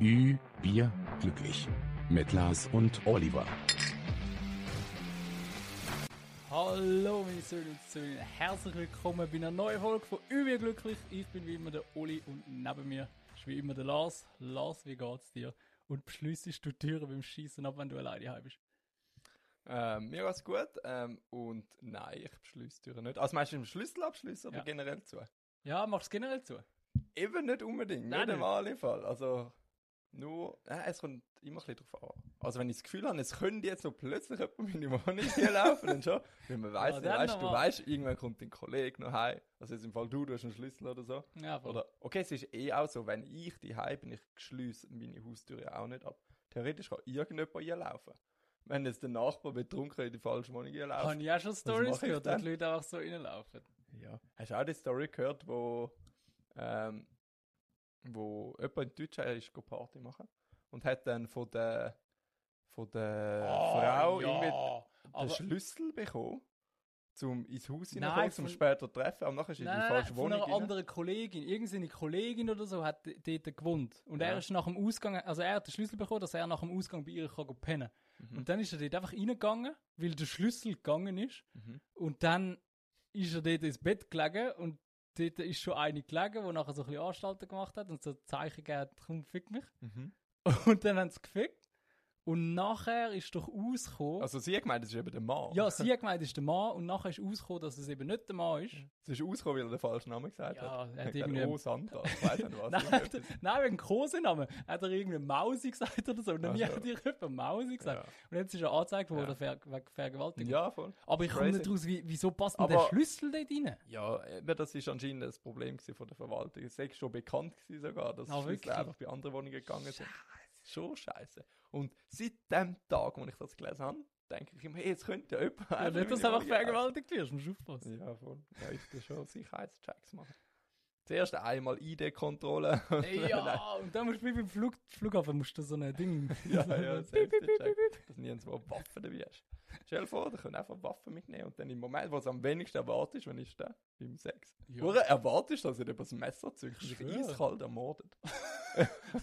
Ü, Bier, glücklich. Mit Lars und Oliver. Hallo meine Söhne und Söhne, herzlich willkommen bei einer neuen Folge von Übel glücklich. Ich bin wie immer der Oli und neben mir ist wie immer der Lars. Lars, wie geht's dir? Und beschließest du die Türen beim Schießen ab, wenn du alleine heim bist? Ähm, mir geht's gut. Ähm, und nein, ich beschließe Türen nicht. Also meinst du im Schlüssel abschließen oder Ja. generell zu? Ja, machst du generell zu? Eben nicht unbedingt. Nein, nicht im Fall. Also nur, äh, es kommt immer ein bisschen drauf an. Also wenn ich das Gefühl habe, es könnte jetzt so plötzlich jemand meine Wohnung hier laufen, dann schon. Weil man weiss, Ja, dann weißt, du weißt, irgendwann kommt dein Kollege noch heim. Also jetzt im Fall du, du hast einen Schlüssel oder so. Ja, voll. Oder, okay, es ist eh auch so, wenn ich die heim bin, ich schließe meine Haustür ja auch nicht ab. Theoretisch kann irgendjemand hier laufen. Wenn jetzt der Nachbar betrunken in die falsche Wohnung hier läuft. Habe ich auch schon Stories gehört, dann? die Leute einfach so reinlaufen. Ja. Hast du auch die Story gehört, wo, ähm, wo jemand in Deutschland ist go Party machen und hat dann von der, von der Frau irgendwie den aber, Schlüssel bekommen, um ins Haus Nein, hineinzukommen, zum später treffen, aber nachher ist sie in Nein, die nein, falsche nein, von Wohnung einer anderen Kollegin. Irgendeine Kollegin oder so hat dort gewohnt. Und er Ja. ist nach dem Ausgang, also er hat den Schlüssel bekommen, dass er nach dem Ausgang bei ihr kann pennen Mhm. Und dann ist er dort einfach reingegangen, weil der Schlüssel gegangen ist. Mhm. Und dann ist er dort ins Bett gelegen und dort ist schon eine gelegen, die nachher so ein bisschen Anstalten gemacht hat und so Zeichen gegeben hat, komm, fick mich. Mhm. Und dann haben sie gefickt. Und nachher ist doch ausgekommen, Also sie gemeint, das ist eben der Mann. ja, sie gemeint, es ist der Mann und nachher ist ausgekommen, dass es eben nicht der Mann ist. Es ist ausgekommen, weil er den falschen Namen gesagt Ja, hat. er hat irgendwie- Oh, Sandra. Ich weiß nicht was. Nein, irgendetwas. nein, wegen Kosenamen. Hat er irgendwie Mausi gesagt oder so? Und dann Ach mir so. hat ihr jemand Mausi gesagt. Ja. Und jetzt ist er angezeigt worden Ja. Wegen Vergewaltigung. ja, voll. Aber ich komme nicht raus, wie, wieso passt denn der Aber- Schlüssel dort rein? Ja, das ist anscheinend das Problem von der Verwaltung. Es ist schon bekannt gewesen sogar, dass Ah, Schlüssel einfach bei anderen Wohnungen gegangen sind. Schon scheiße. Und seit dem Tag, wo ich das gelesen habe, denke ich immer, hey, jetzt könnte ja jemand Ja, nicht, dass du einfach vergewaltigt wirst, musst du aufpassen. Ja, voll. Ja, ich tue schon Sicherheitschecks machen. Zuerst einmal ID-Kontrolle. Ja, und dann musst du wie beim Flug, Flughafen musst du so ein Ding. ja, ja, Safety-Check. piep. Dass nirgendwo Waffen dabei hast. Stell dir vor, da können einfach Waffen mitnehmen und dann im Moment, wo es am wenigsten erwartest, wenn ist der? Beim Sex. Ja. Woran erwartest du, dass über das Messer zückt? Schwöre. eiskalt ermordet.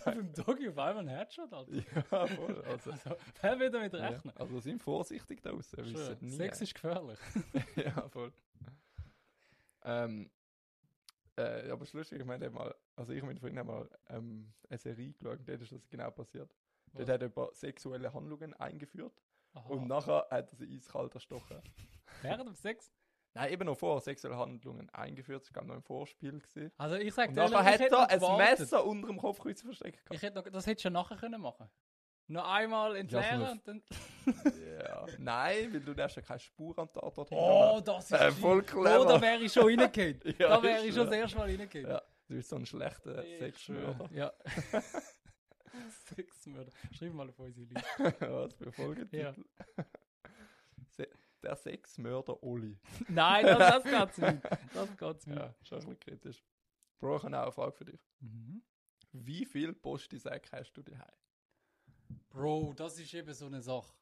Beim Doggy auf einmal ein Headshot, Alter. ja, voll. Also, Also, wer will damit ja, rechnen? also sind vorsichtig da draussen. Nie. Sex ist gefährlich. ja, voll. Ähm, äh, aber es ist lustig, ich meine, mal, also ich und haben mal ähm, eine Serie geschaut, dort ist das genau passiert. Dort Was? hat er ein paar sexuelle Handlungen eingeführt Aha. und nachher hat er sie eiskalt erstochen. Während dem Sex? Nein, eben noch vor sexuelle Handlungen eingeführt, das war noch im Vorspiel. Gewesen. Also ich sag dir nachher hat er ein gewartet. Messer unter dem Kopfkreuz versteckt. Ich hätte noch, das hättest du ja nachher können machen Noch einmal entleeren nur- und dann... Ja. Nein, weil du darfst ja keine Spur am Tatort Oh, das ist Äh, voll clever. Oh, da wäre ich schon reingegangen. Ja, da wäre ich schon das erste Mal reingegangen. Ja, du bist so ein schlechter Sexmörder. Ja. Sexmörder. Schreib mal auf unsere Liste. Was für Folgetitel. Se der Sexmörder Oli. Nein, das, das geht's nicht. Das geht's nicht. Ja, schon ein bisschen kritisch. Bro, ich habe auch eine Frage für dich. Mhm. Wie viel Postisäcke hast du daheim? Bro, das ist eben so eine Sache.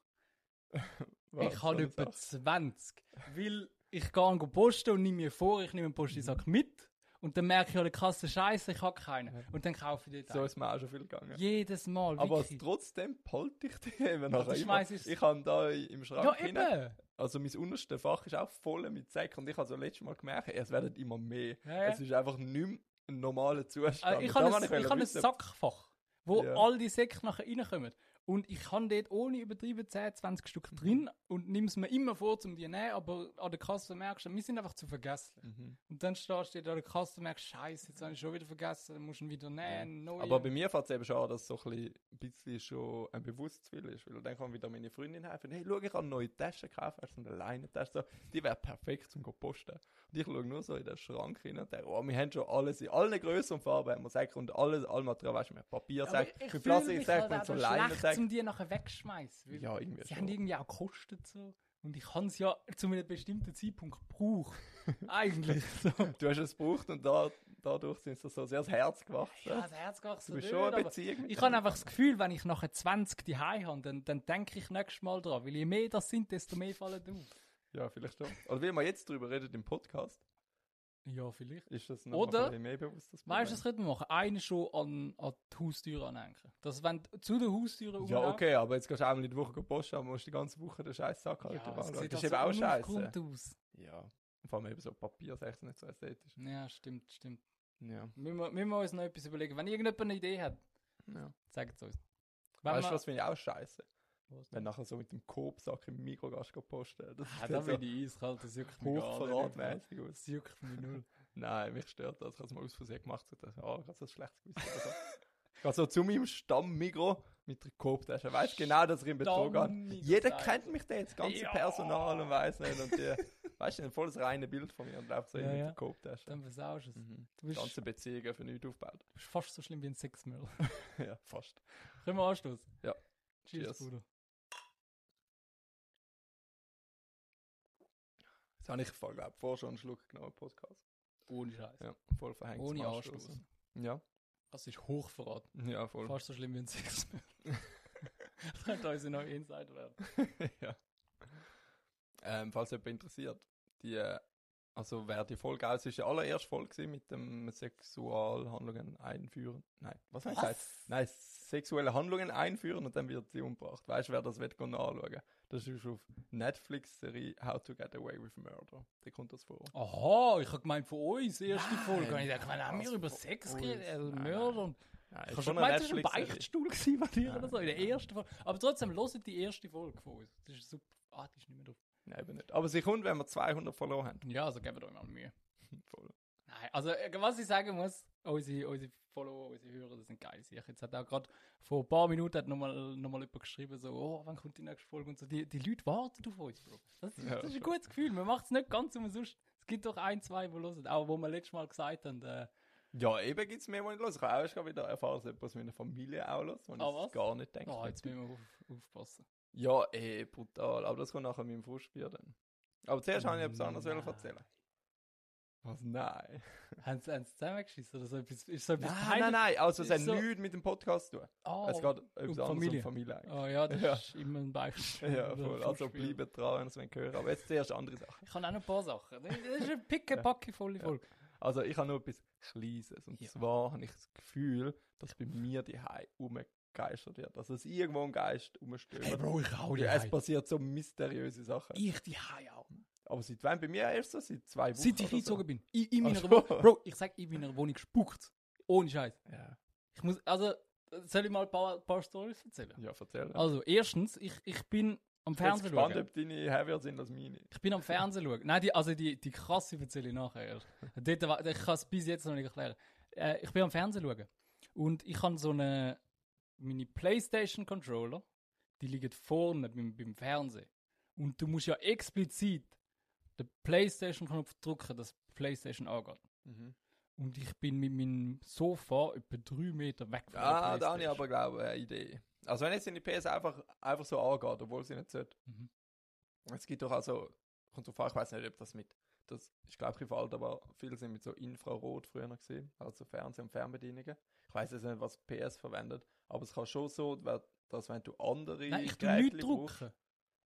Was ich habe etwa das? 20. Weil ich gehe an posten und nehme mir vor, ich nehme einen Postisack mit. Und dann merke ich an der Kasse, Scheiße, ich habe keinen. Ja. Und dann kaufe ich So den. ist mir auch schon viel gegangen. Jedes Mal. Aber wirklich. trotzdem behalte ich die immer. schmeiß ich- Ich habe da im Schrank Ja, eben. Also mein unterste Fach ist auch voll mit Säcken und ich habe so letztes Mal gemerkt, es werden immer mehr. Ja. Es ist einfach nicht mehr ein normaler Zustand. Äh, ich habe ein, ich habe ein Sackfach, wo all die Säcke nachher reinkommen. Und ich kann dort ohne übertrieben 10, 20 Stück Mhm. drin und nimm es mir immer vor, um die zu nehmen, aber an der Kasse merkst du, wir sind einfach zu vergesslich. Mhm. Und dann stehst du dort an der Kasse und merkst, Scheiße, jetzt habe ich schon wieder vergessen, dann musst du ihn wieder nehmen, neu. Aber bei mir fällt es eben schon an, dass so ein bisschen, schon ein Bewusstsein ist. Weil dann kann wieder meine Freundin helfen. Hey, schau, ich habe neue Tasche gekauft. Hast du eine Leinentasche? So, die wäre perfekt zum posten. Und ich schaue nur so in den Schrank rein und denke, oh, wir haben schon alles in allen Größen und Farben. Haben wir Säcke und alles, alle Material, weißt du, mit Papiersäcke, mit Plastiksäcke, halt mit so einfach Leinensäcken. um die nachher wegschmeißen. Ja, irgendwie Sie schon. haben irgendwie auch gekostet so. Und ich kann es ja zu einem bestimmten Zeitpunkt gebraucht. Eigentlich so. Du hast es gebraucht und da, dadurch sind sie so sehr das Herz gewachsen. Ja, das Herz so du bist schon eine Beziehung Ich habe einfach das Gefühl, wenn ich nachher 20 die habe, dann, dann denke ich nächstes Mal dran. Weil je mehr das sind, desto mehr fallen auf. Ja, vielleicht schon. Oder wie wir jetzt drüber reden im Podcast, Ja, vielleicht. Ist das noch Oder- ein mehr bewusst? Das Weißt du, was könnte man machen? Einen schon an, an die Haustür anhängen. Dass wenn du zu der Haustür Ja, okay, aber jetzt gehst du einmal in die Woche posten, aber musst die ganze Woche den scheiß Sack halten. Ja, das, das, das ist halt eben auch scheiße. unaufgeräumt aus. Ja. Vor allem eben so Papier, ist echt nicht so ästhetisch. Ja, stimmt, stimmt. Ja. Müssen wir, müssen wir uns noch etwas überlegen. Wenn irgendjemand eine Idee hat, ja. sagt es uns. Wenn Weißt du, wir- was finde ich auch scheiße? Was Wenn nachher so mit dem Coop-Sack im Mikro gehst, posten. Das Ah, da so bin ich eiskalt, das juckt mich gar nicht. Das juckt mich null. Nein, mich stört das. Ich habe es mal aus Versehen gemacht. So, dass, ah, ich habe so ein schlechtes Gewissen. oder so. Ich gehe so zu meinem Stammmikro mit der Coop-Tasche. Weißt genau, dass ich ihn betrogen habe. Jeder kennt mich da, das ganze Ja. Personal und weiß nicht. Und die, weißt du, ein volles reine Bild von mir und läuft so Ja, mit ja. der Coop-Tasche. Dann versaust du es. Mhm. Du bist, Ganze Beziehungen für nichts aufgebaut. du bist fast so schlimm wie ein Sexmüll. ja, fast. Können wir anstoßen? Ja. Cheers, Cheers. Bruder. Jetzt habe ich voll, glaube vorher schon einen Schluck genommen im Podcast. Ohne Scheiß. Ja, voll verhängt. Ohne Anstoßen. Ja, Das ist Hochverrat. ja, voll. Fast so schlimm wie ein Sexmüll. das könnte unsere neue Insider werden. ja. Ähm, falls jemand interessiert, die, also wer die Folge aus ist, die allererste Folge mit dem Sexualhandlungen einführen. Nein, was heißt das? Nein, sexuelle Handlungen einführen und dann wird sie umgebracht. Weißt du, wer das wird anschauen? Das ist auf Netflix-Serie How to Get Away with Murder. Da kommt das vor. Aha, ich habe gemeint von uns, erste Nein. Folge. Und ich dachte, haben wir Was über Sex geredet, also Mörder nein. Ich habe schon gemeint, das war ein. Beichtstuhl gewesen bei dir oder so, in der ersten Folge. Aber trotzdem, hört die erste Folge von uns. Das ist super. Ah, die ist nicht mehr drauf. Nein, eben nicht. Aber sie kommt, wenn wir 200 verloren haben. Ja, also geben wir euch mal Mühe. Voll. Nein, also äh, was ich sagen muss, unsere, unsere Follower, unsere Hörer, das sind geil. Ich jetzt hat auch gerade vor ein paar Minuten hat nochmal noch mal jemand geschrieben, so, oh, wann kommt die nächste Folge und so. Die, die Leute warten auf uns, Bro. Das, ist- Ja, das ist ein schon. gutes Gefühl. Man macht es nicht ganz umsonst. Es gibt doch ein, zwei, die hören. Auch wo wir letztes Mal gesagt haben, äh, Ja, eben gibt es mehr, was ich los. Ich habe auch erst wieder erfahren, dass etwas mit meiner Familie auch los, wo Ah, ich gar nicht denke. oh, jetzt müssen wir auf, aufpassen. Ja, eh, brutal. Aber das kommt nachher mit dem Frustbier dann. Aber zuerst habe ich etwas anderes erzählen. Was? Nein. Haben sie, sie zusammengeschissen oder so etwas? Ist so etwas Nein, peinlich? nein, nein. Also, es Ist hat so- nichts mit dem Podcast zu tun. Oh, Es geht anderes Familie. um Familie eigentlich. oh ja, das Ja. ist immer ein Beichtstuhl. Ja, voll. Also bleiben dran, wenn ihr es hören. Aber jetzt zuerst andere Sachen. Ich habe auch noch ein paar Sachen. Das ist eine pickepacke volle Ja. Folge. Also, ich habe nur etwas Kleines. Und Ja. zwar habe ich das Gefühl, dass bei mir die Hai umgegeistert wird. Dass irgendwo ein Geist rumstöbert. Bro, ich hau Ja, es passiert so mysteriöse Sachen. Ich die Hai auch. Aber seit wann? Bei mir erst so? Seit zwei Wochen. Seit ich eingezogen so. bin. In, in meiner. Wohnung. Bro, ich sag, in meiner Wohnung spuckt. Ohne Scheiß. Ja, Ich muss, also, soll ich mal ein paar, paar Stories erzählen? ja erzähl. Also, erstens, ich, ich bin am Ich bin Fernsehen gespannt, schauen. ob deine heavier sind als meine. Ich bin am Fernsehen schauen. Nein, die, also die, die krasse erzähle ich nachher erst. Dort, ich kann es bis jetzt noch nicht erklären. Äh, ich bin am Fernsehen schauen. Und ich habe so eine, meine Playstation Controller, die liegen vorne beim, beim Fernsehen. Und du musst ja explizit den Playstation Knopf drücken, dass die Playstation angeht. Und ich bin mit meinem Sofa etwa drei Meter weg von Ah, der da habe ich Playstation. aber, glaube ich, eine Idee. Also, wenn jetzt in die PS einfach, einfach so angeht, obwohl sie nicht sollte. Mhm. Es gibt doch also, kommt drauf an, ich weiß nicht, ob das mit, das ist, glaube ich, alt, aber viele sind mit so Infrarot früher noch gesehen, also Fernseh- und Fernbedienungen. Ich weiß jetzt nicht, was PS verwendet, aber es kann schon so, dass wenn du andere Nein, ich tue nichts drücken.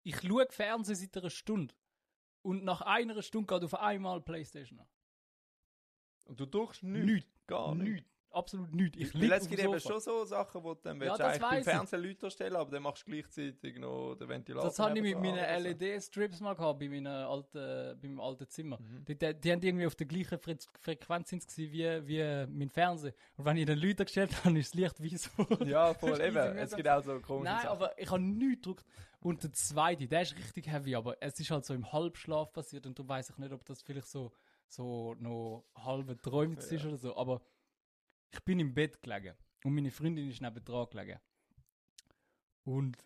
Ich schaue Fernsehen seit einer Stunde. Und nach einer Stunde geht auf einmal Playstation an. Und du drückst nichts. Nichts. Gar nichts. Absolut nichts. Ich liege es gibt eben schon so Sachen, wo du dann Ja, eigentlich beim. Fernsehen Leute stellen, aber dann machst du gleichzeitig noch den Ventilator. Das habe ich mit meinen so. LED-Strips mal gehabt, bei meinem alten, beim alten Zimmer. Mhm. Die, die, die haben irgendwie auf der gleichen Fre Frequenz sind wie, wie mein Fernseher. Und wenn ich den Leuten gestellt habe, ist das Licht weiß geworden. Ja, voll eben. Es gibt auch so komische Nein, Sachen. aber ich habe nichts gedrückt. Und der zweite, der ist richtig heavy, aber es ist halt so im Halbschlaf passiert und du weißt ich nicht, ob das vielleicht so, so noch halbe träumt ist oder so. Aber ich bin im Bett gelegen und meine Freundin ist neben dran gelegen. Und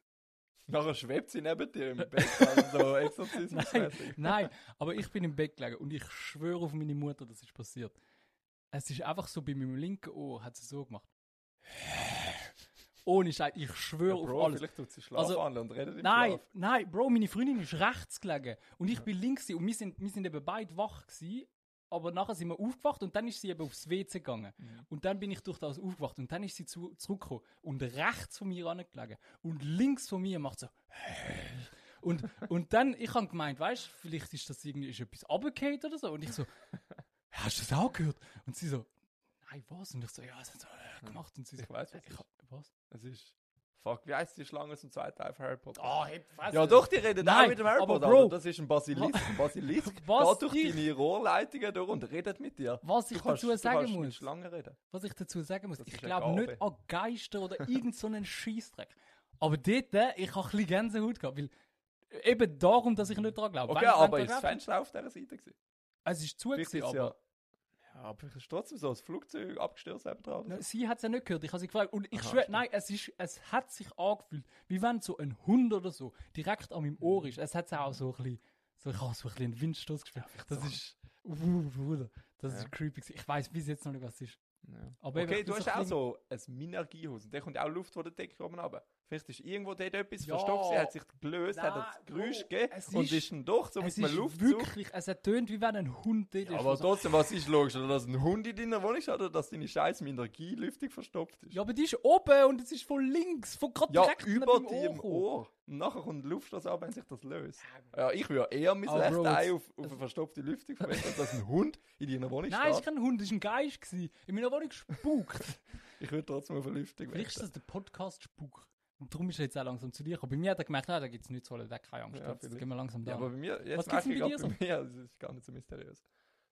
Nachher schwebt sie neben dir im Bett, also so exorzismusmäßig. Nein, aber ich bin im Bett gelegen und ich schwöre auf meine Mutter, das ist passiert. Es ist einfach so bei meinem linken Ohr, hat sie so gemacht. Ohne Scheiß, ich schwöre Ja, auf alles. vielleicht tut sie Schlaf Also, und redet im Nein, Schlaf. nein, Bro, meine Freundin ist rechts gelegen und ich bin links und wir sind, wir sind eben beide wach gewesen, aber nachher sind wir aufgewacht und dann ist sie eben aufs WC gegangen. Mhm. Und dann bin ich durch das aufgewacht und dann ist sie zu, zurückgekommen und rechts von mir angelegen und links von mir macht so und, und dann, ich habe gemeint, weißt du, vielleicht ist das irgendwie ist etwas runtergefallen oder so und ich so, hast du das auch gehört? Und sie so, nein, was? Und ich so, ja, das hat so äh, gemacht. Und sie so, Ich weiß, was äh, es ist. hab- was? Es ist. Fuck, wie heißt die Schlange dem zweiten Teil von Harry Potter? Oh, hey, was? ja, doch, die reden auch Nein, mit dem Harry aber Potter. Bro- Alter. Das ist ein Basilisk. Ein Basilisk Was geht durch ich- deine Rohrleitungen durch und redet mit dir. Was ich Du kannst- dazu du sagen muss, Schlangen reden. was ich dazu sagen muss, Das ich glaube nicht an Geister oder irgend so einen Scheissdreck. Aber dort, äh, ich habe ein bisschen Gänsehaut gehabt, weil eben darum, dass ich nicht daran glaube. Okay, Wenn- wenn aber du ist das Fenster auf dieser Seite gewesen? Es ist zu, gewesen, aber ja. Ja, aber vielleicht ist trotzdem so das Flugzeug abgestürzt eben oder so. sie hat es ja nicht gehört. Ich habe sie gefragt. Und ich Aha, schwöre, stimmt. nein, es, ist, es hat sich angefühlt, wie wenn so ein Hund oder so direkt an meinem Ohr ist. Es hat auch so ein bisschen, so, ich habe so ein bisschen einen Windstoß gespielt. das so. ist, uh, Bruder, das Ja. ist creepy. Ich weiß bis jetzt noch nicht, was es ist. Ja. Okay, ich du hast auch so ein Minergiehaus und da kommt auch Luft von der Decke oben runter. Vielleicht ist irgendwo dort etwas Ja. verstopft, hat sich gelöst, hat Nein, ein Geräusch Bro, gegeben es und ist- ist dann doch so es mit einem ist Luftzug. wirklich, es hat tönt, wie wenn ein Hund dort Ja, ist. aber der so- trotzdem, was ist logisch? Oder dass ein Hund in deiner Wohnung ist oder dass deine scheiß Minergielüftung verstopft ist? ja, aber die ist oben und es ist von links, von gerade Ja, direkt über gekommen. Ohr. Und nachher kommt die Luftstoß ab, wenn sich das löst. Ja, ich würde eher mein Aber rechtes Ei auf, auf eine verstopfte Lüftung verwenden, als dass ein Hund in deiner Wohnung Nein, es steht. war kein Hund, es war ein Geist. Gewesen. In meiner Wohnung spukt. Ich würde trotzdem auf eine Lüftung Vielleicht ist das der Podcast Spuk. Und darum ist er jetzt auch langsam zu dir gekommen. Bei mir hat er gemerkt, nein, da gibt es nichts zu holen, da keine Angst. Ja, jetzt vielleicht. gehen wir langsam da. Ja, aber bei mir, jetzt Was gibt's ich denn bei gerade dir bei mir, das ist gar nicht so mysteriös.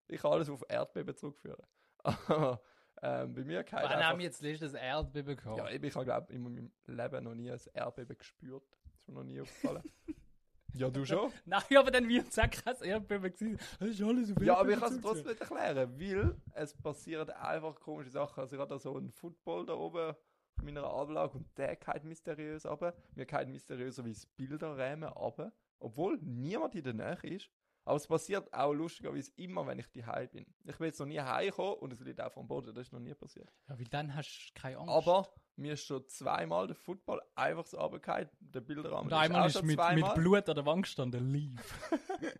Ich kann alles auf Erdbeben zurückführen. Aber ähm, bei mir kann Wann einfach... haben wir jetzt letztes Erdbeben gehabt? Ja, ich habe glaube in meinem Leben noch nie ein Erdbeben gespürt. Das ist mir noch nie aufgefallen. ja, du schon? Nein, aber dann wird es auch kein Erdbeben gewesen. Das ist alles auf Ja, aber ich kann es trotzdem nicht erklären, weil es passieren einfach komische Sachen. Also ich da so einen Football da oben meiner Ablage und der geht mysteriös runter. Mir geht mysteriöserweise Bilderrahmen runter, obwohl niemand in der Nähe ist. Aber es passiert auch lustigerweise immer, wenn ich daheim bin. Ich bin jetzt noch nie heimgekommen und es liegt auch vom Boden, das ist noch nie passiert. Ja, weil dann hast du keine Angst. Aber mir ist schon zweimal der Football einfach so runtergefallen. Der Bilderrahmen Und einmal auch ist mit, mit. Blut an der Wand gestanden, live.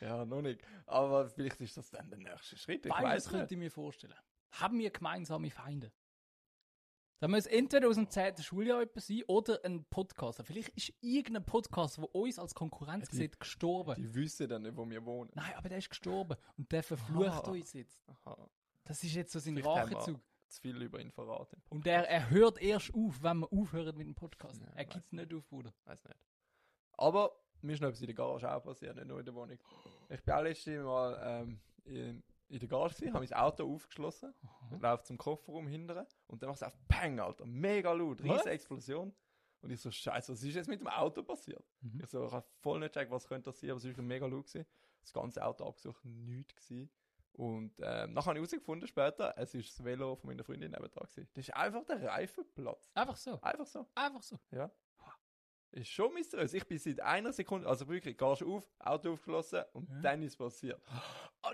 Ja, noch nicht. Aber vielleicht ist das dann der nächste Schritt. Ich Beides könnte ich mir vorstellen. Haben wir gemeinsame Feinde? Da muss entweder aus dem 10. Schuljahr etwas sein oder ein Podcaster. Vielleicht ist irgendein Podcaster, der uns als Konkurrenz Ja, die- sieht, gestorben. Die wissen dann nicht, wo wir wohnen. Nein, aber der ist gestorben und der verflucht Ah. uns jetzt. Aha. Das ist jetzt so sein Vielleicht Rachezug. Zu viel über ihn verraten. Und er, er hört erst auf, wenn wir aufhören mit dem Podcast. Ja, er gibt nicht auf, Bruder. Weiß nicht. Aber mir ist noch etwas in der Garage auch passiert, nicht nur in der Wohnung. Ich bin auch letztes Mal ähm, in, in der Garage, gewesen, habe mein Auto aufgeschlossen, laufe zum Kofferraum hinterher und dann macht es auf Peng, Alter. Mega laut, riesige Explosion. Und ich so, Scheiße, was ist jetzt mit dem Auto passiert? Mhm. Ich so, ich habe voll nicht gecheckt, was könnte passieren, aber es war wirklich mega laut. Gewesen. Das ganze Auto abgesucht, nichts gewesen. Und ähm, nachher habe ich herausgefunden später, es ist das Velo von meiner Freundin nebendran gewesen. Das ist einfach der Reifenplatz. Einfach so. Einfach so. Einfach so. Ja. Ist schon mysteriös. Ich bin seit einer Sekunde, also wirklich, gehst auf, Auto aufgeschlossen und Ja. dann ist es passiert.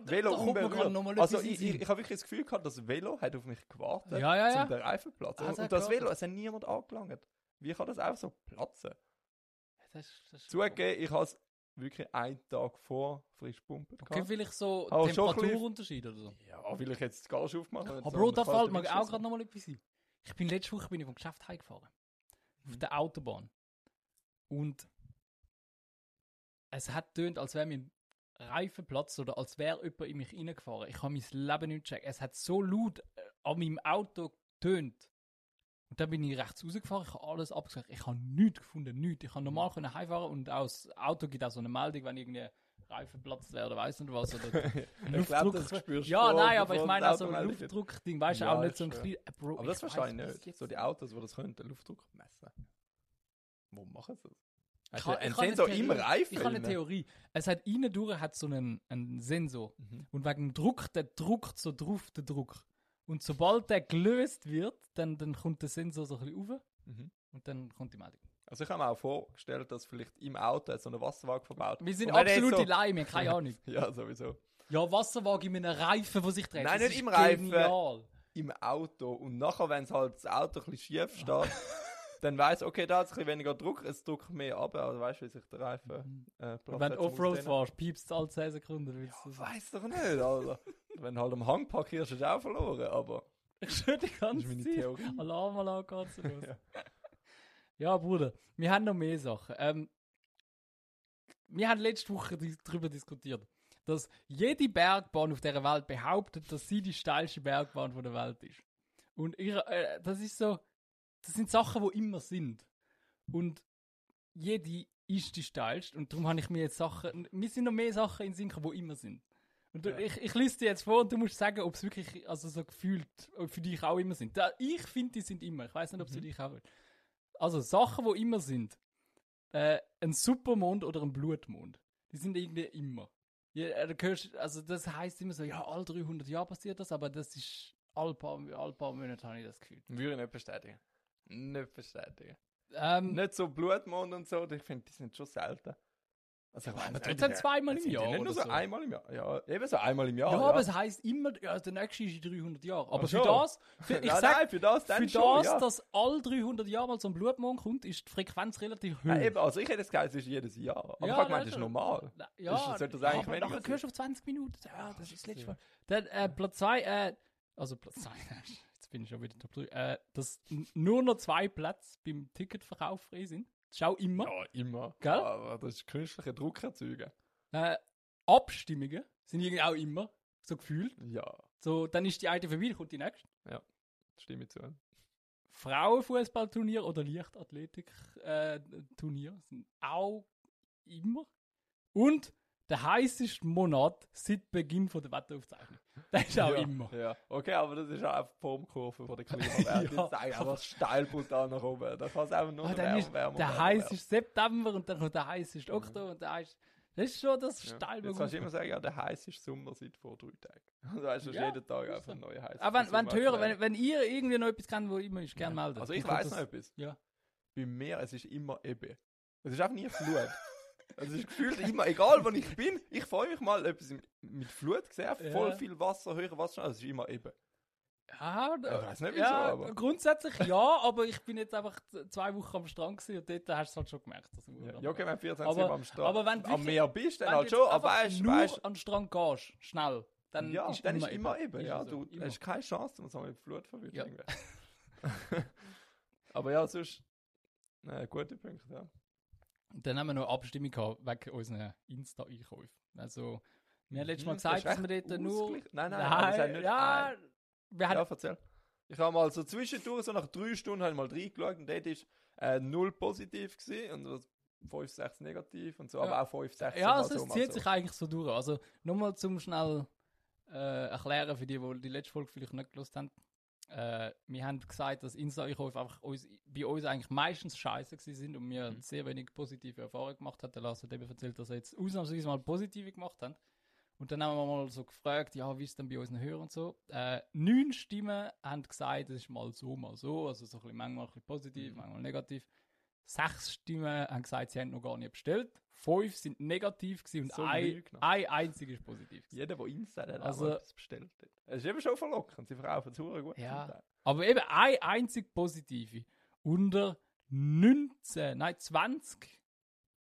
Da- Velo mir unberührt. Also ich, ich, ich habe wirklich das Gefühl gehabt, das Velo hat auf mich gewartet Ja, ja, ja. zum den Reifenplatz. Ah, und, das. Velo, es hat niemand angelangt. Wie kann das einfach so platzen? Das ist, das ist Zugegeben, ich habe es wirklich einen Tag vor frisch pumpen Okay, vielleicht so ein Temperaturunterschied oder so. Ja, weil ich jetzt die Gage aufmache. und Aber so Bro, da fällt mir auch gerade noch mal etwas ein. Ich bin letzte Woche bin ich vom Geschäft heimgefahren. Auf der Autobahn. Und es hat tönt, als wäre Reifenplatz oder als wäre jemand in mich reingefahren. Ich habe mein Leben nicht gecheckt. Es hat so laut äh, an meinem Auto tönt. Und dann bin ich rechts rausgefahren, ich habe alles abgesagt. Ich habe nichts gefunden, nichts. Ich kann normal können heimfahren und das Auto gibt auch so eine Meldung, wenn irgendwie Reifen platzt wäre oder weiss nicht was. Oder ich glaube, das spürst ja, nein, aber ich meine auch so ein. Luftdruckding, weißt du, Ja, auch nicht so ein kleiner. Äh, Aber das verstehe ich nicht. So die. Autos, die das können, den Luftdruck messen. Wo machen sie das? Ha eine Sensor im Theorie. Reifen? Ich habe eine Theorie. Es hat innen durch hat so einen, einen Sensor. Mhm. Und wegen dem Druck, der druckt so drauf, der Druck. Und sobald der gelöst wird, dann, dann kommt der Sensor so ein bisschen rauf Mhm. und dann kommt die Meldung. Also ich habe mir auch vorgestellt, dass vielleicht im Auto so eine Wasserwaage verbaut. Wir sind absolute so- Laien, keine Ahnung. Ja, sowieso. Ja, Wasserwaage in einem Reifen, der sich dreht. Nein, das nicht ist im Reifen. Genial. Im Auto. Und nachher, wenn es halt das Auto ein bisschen schief steht, dann weiss okay, da es ein bisschen weniger Druck, es drückt mehr ab, also weißt du, wie sich der Reifen äh, Und wenn du Offroad fährst, piepst es alle 10 Sekunden. willst du Weiß doch nicht, Alter. wenn du halt am Hang parkierst, ist auch verloren, aber Ich schwöre die das ganze ist meine Zeit. Theorie. Alarmanlage geht's los. Ja. ja. Bruder, wir haben noch mehr Sachen. Ähm, wir haben letzte Woche darüber diskutiert, dass jede Bergbahn auf dieser Welt behauptet, dass sie die steilste Bergbahn von der Welt ist. Und ihre, äh, das ist so, das sind Sachen, wo immer sind. Und jede ist die steilste. Und darum habe ich mir jetzt Sachen, mir sind noch mehr Sachen in Sinken, wo immer sind. Und du, Ja. ich, ich lese dir jetzt vor und du musst sagen, ob es wirklich, also so gefühlt, für dich auch immer sind. Da, ich finde, die sind immer. Ich weiß nicht, ob es für dich auch. Also Sachen, wo immer sind. Äh, ein Supermond oder ein Blutmond. Die sind irgendwie immer. Ja, äh, also das heißt immer so, ja, alle 300 Jahre passiert das, aber das ist alle paar, alle paar Monate habe ich das Gefühl. Würde ich nicht bestätigen. Nicht bestätigen. Ähm, Nicht so Blutmond und so, ich finde, die sind schon selten. Also, ich trotzdem nicht, zweimal im Jahr Nicht nur so, so. einmal im Jahr. Ja, eben so einmal im Jahr. ja, aber es heißt immer, ja, der nächste ist in 300 Jahren. Aber Ach für das, für, ich nein, sag, nein, für das für schon, das, ja. dass alle 300 Jahre mal so ein Blutmond kommt, ist die Frequenz relativ hoch. Ja, eben, also ich hätte das Gefühl, es ist jedes Jahr. Aber Ja, ich habe gemeint, das das ist normal. Ja, Ist- sollte das ja, eigentlich aber nachher hörst du auf 20 Minuten. Ja, das ist das letzte Ja. Mal. Dann äh, Platz 2, äh, also Platz 2, jetzt bin ich schon wieder Top 3, äh, dass nur noch zwei Plätze beim Ticketverkauf frei sind. Das ist auch immer. Ja, immer. Gell? Aber das ist künstliche Druck erzeugen. Äh, Abstimmungen sind irgendwie auch immer, so gefühlt. Ja, So, dann ist die eine vorbei, kommt die nächste. stimme ich zu. Frauenfußballturnier oder Leichtathletik-Turnier sind auch immer. Und der heißeste Monat seit Beginn von der Wetteraufzeichnung. Das ist auch ja, immer. Ja, okay, aber das ist auch einfach die Formkurve von der Klimawerte. Ja, zeigt aber- einfach steil brutal nach oben. Da kann es einfach nur Ah, noch dann ist wärmer, der wärmer, heißeste September und dann kommt der heißeste Oktober und der heißeste. Das ist schon das steil. Ja. Jetzt kannst du immer sagen, ja, der heißeste Sommer seit vor drei Tagen. Also weißt du, Ja, jeden Tag ist einfach ein neuer heißer Aber wenn, wenn, die wenn, wenn ihr irgendwie noch etwas kennt, wo immer ist, gerne melden. Also ich weiß das- noch etwas. Ja. Bei mir, es ist immer Ebbe. Es ist einfach nie Flut. Es ist gefühlt immer, egal wo ich bin, ich freue mich mal, etwas mit Flut gesehen, Ja. voll viel Wasser, höhere Wasser, es ist immer Ebbe. Ja, Ich weiss nicht wieso, ja aber- grundsätzlich ja, aber ich bin jetzt einfach zwei Wochen am Strand gewesen und dort hast du es halt schon gemerkt. Dass Ja, ja okay, wenn du 24 Aber- am Strand aber wenn du am wirklich- Meer bist, dann halt schon, aber weißt nur weißt an den Strand gehst, schnell, dann ja, ist dann immer ist immer eben. eben, Ist ja, so, du immer. hast keine Chance, dass man mit Flut verwirrt Ja. aber ja, sonst, äh, gute Punkte, ja. Und dann haben wir noch eine Abstimmung gehabt wegen unseren Insta-Einkäufen. Also, wir haben letztes Mal Mhm, gesagt, das dass wir dort nur... Nein, nein, aber es hat nicht ja, ein- wir haben... Ja, erzähl. Ich habe mal so zwischendurch, so nach drei Stunden, habe ich mal reingeschaut und dort ist äh, null positiv gewesen und das 5, 6 negativ und so, aber Ja. auch 5, 6 Ja, mal also so, es mal zieht so. sich eigentlich so durch. Also, nochmal zum schnell äh, erklären für die, die die letzte Folge vielleicht nicht gelesen haben. Äh, wir haben gesagt, dass Insta-Einkäufe einfach uns, bei uns eigentlich meistens scheiße gewesen sind und wir Mhm. sehr wenig positive Erfahrungen gemacht haben. Der Lars hat eben erzählt, dass er jetzt ausnahmsweise mal positive gemacht hat. Und dann haben wir mal so gefragt, ja, wie ist denn bei unseren Hörern und so. Äh, neun Stimmen haben gesagt, es ist mal so, mal so. Also so ein bisschen, manchmal ein bisschen positiv, Mhm. manchmal negativ. Sechs Stimmen haben gesagt, sie haben noch gar nicht bestellt. Fünf sind negativ gewesen und So ein, ein einzig ist positiv. gewesen. Jeder, der Insta hat, Also- etwas bestellt. hat. Es ist eben schon verlockend, sie verkaufen es gut. Ja. Aber eben ein einzig positive. Unter 19, nein 20,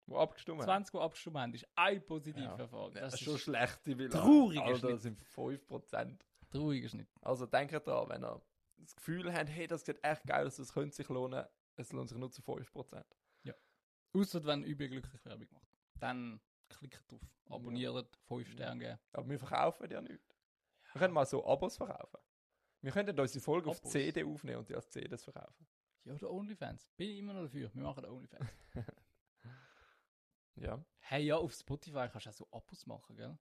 Wo abgestimmt haben. 20, die abgestimmt haben, ist ein positive Ja. Erfahrung. Das, Das ist schon schlecht, traurig, ist nicht- das sind 5%. traurig ist nicht. Also denkt dran, wenn ihr das Gefühl habt, hey, das sieht echt geil aus, das könnte sich lohnen, es lohnt sich nur zu 5%. Außer wenn überglücklich Werbung macht. Dann klickt drauf, abonniert, 5 Sterne geben. Aber wir verkaufen ja nichts. Wir können mal so Abos verkaufen. Wir könnten unsere Folge auf Abos. CD aufnehmen und die als CDs verkaufen. Ja, oder OnlyFans. Bin ich immer noch dafür. Wir machen OnlyFans. Ja, hey, ja, auf Spotify kannst du auch so Abos machen, gell?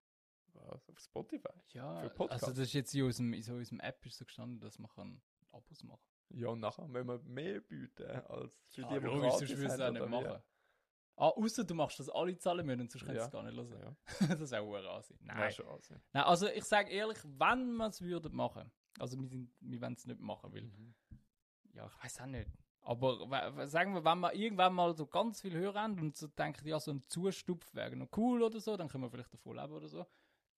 was, auf Spotify. Ja, Für Podcasts? also das ist jetzt in unserem, in so unserem App ist so gestanden, dass man kann Abos machen Ja, und nachher müssen wir mehr bieten als für Ja, die, die logisch, sonst würdest du es auch nicht machen. Ah, außer du machst das alle zahlen müssen, und sonst kannst du Ja. es gar nicht hören. Ja, das wäre auch Ansehen. Nein. Nein. schon ansehen. Nein, also ich sage ehrlich, wenn wir es würden machen, also wir, sind, wir wollen es nicht machen, weil, ja, ich weiß auch nicht. Aber sagen wir, wenn wir irgendwann mal so ganz viel Hörer haben und so denken, ja, so ein Zustupf wäre noch cool oder so, dann können wir vielleicht davon leben oder so,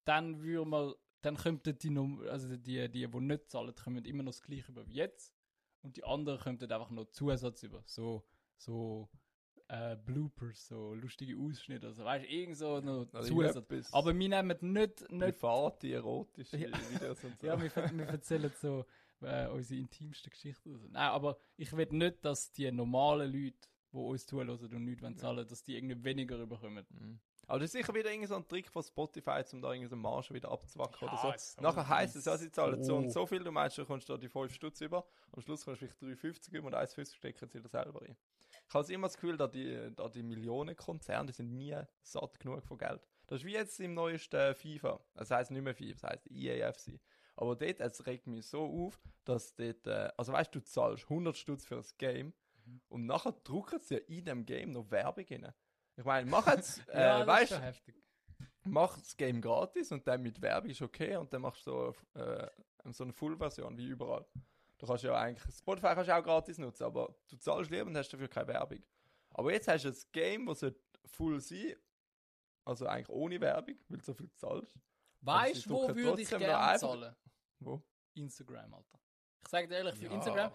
dann würden wir, dann könnten die, Num- also die, die, die nicht zahlen, kommen immer noch das gleiche über wie jetzt und die anderen könnten einfach noch Zusatz über, so, so, äh, Bloopers, so lustige Ausschnitte, also weißt du, irgend so noch Also Zusatz. Aber wir nehmen nicht, nicht private, erotische Ja. Videos und so. ja, wir, wir erzählen so äh, unsere intimsten Geschichten. oder so. Nein, aber ich will nicht, dass die normalen Leute, die uns zuhören und nicht wollen zahlen, dass die irgendwie weniger überkommen. Mhm. Aber das ist sicher wieder irgendwie so ein Trick von Spotify, um da irgendwie so Marge wieder abzwacken Ja, oder so. Nachher heisst es, ja, sie zahlen so und so. viel, du meinst, du kommst da die 5 Stutz über, am Schluss kommst du vielleicht 3,50 über und 1,50 stecken sie wieder selber rein. Ich habe immer das Gefühl, dass die, dass die Millionenkonzerne, die sind nie satt genug von Geld. Das ist wie jetzt im neuesten FIFA. Das heisst nicht mehr FIFA, das heisst EAFC. Aber dort, es regt mich so auf, dass dort, äh, also weißt du, du zahlst 100 Stutz für das Game Mhm. und nachher drucken sie ja in dem Game noch Werbung rein. Ich meine, mach jetzt, äh, ja, weißt heftig. mach das Game gratis und dann mit Werbung ist okay und dann machst du so, äh, so eine Full-Version wie überall. Du kannst ja eigentlich, Spotify kannst du auch gratis nutzen, aber du zahlst lieber und hast dafür keine Werbung. Aber jetzt hast du ein Game, das full sein, also eigentlich ohne Werbung, weil du so viel zahlst. Weißt sie du, wo würde ich gerne zahlen? Wo? Instagram, Alter. Ich sage dir ehrlich, für Ja. Instagram,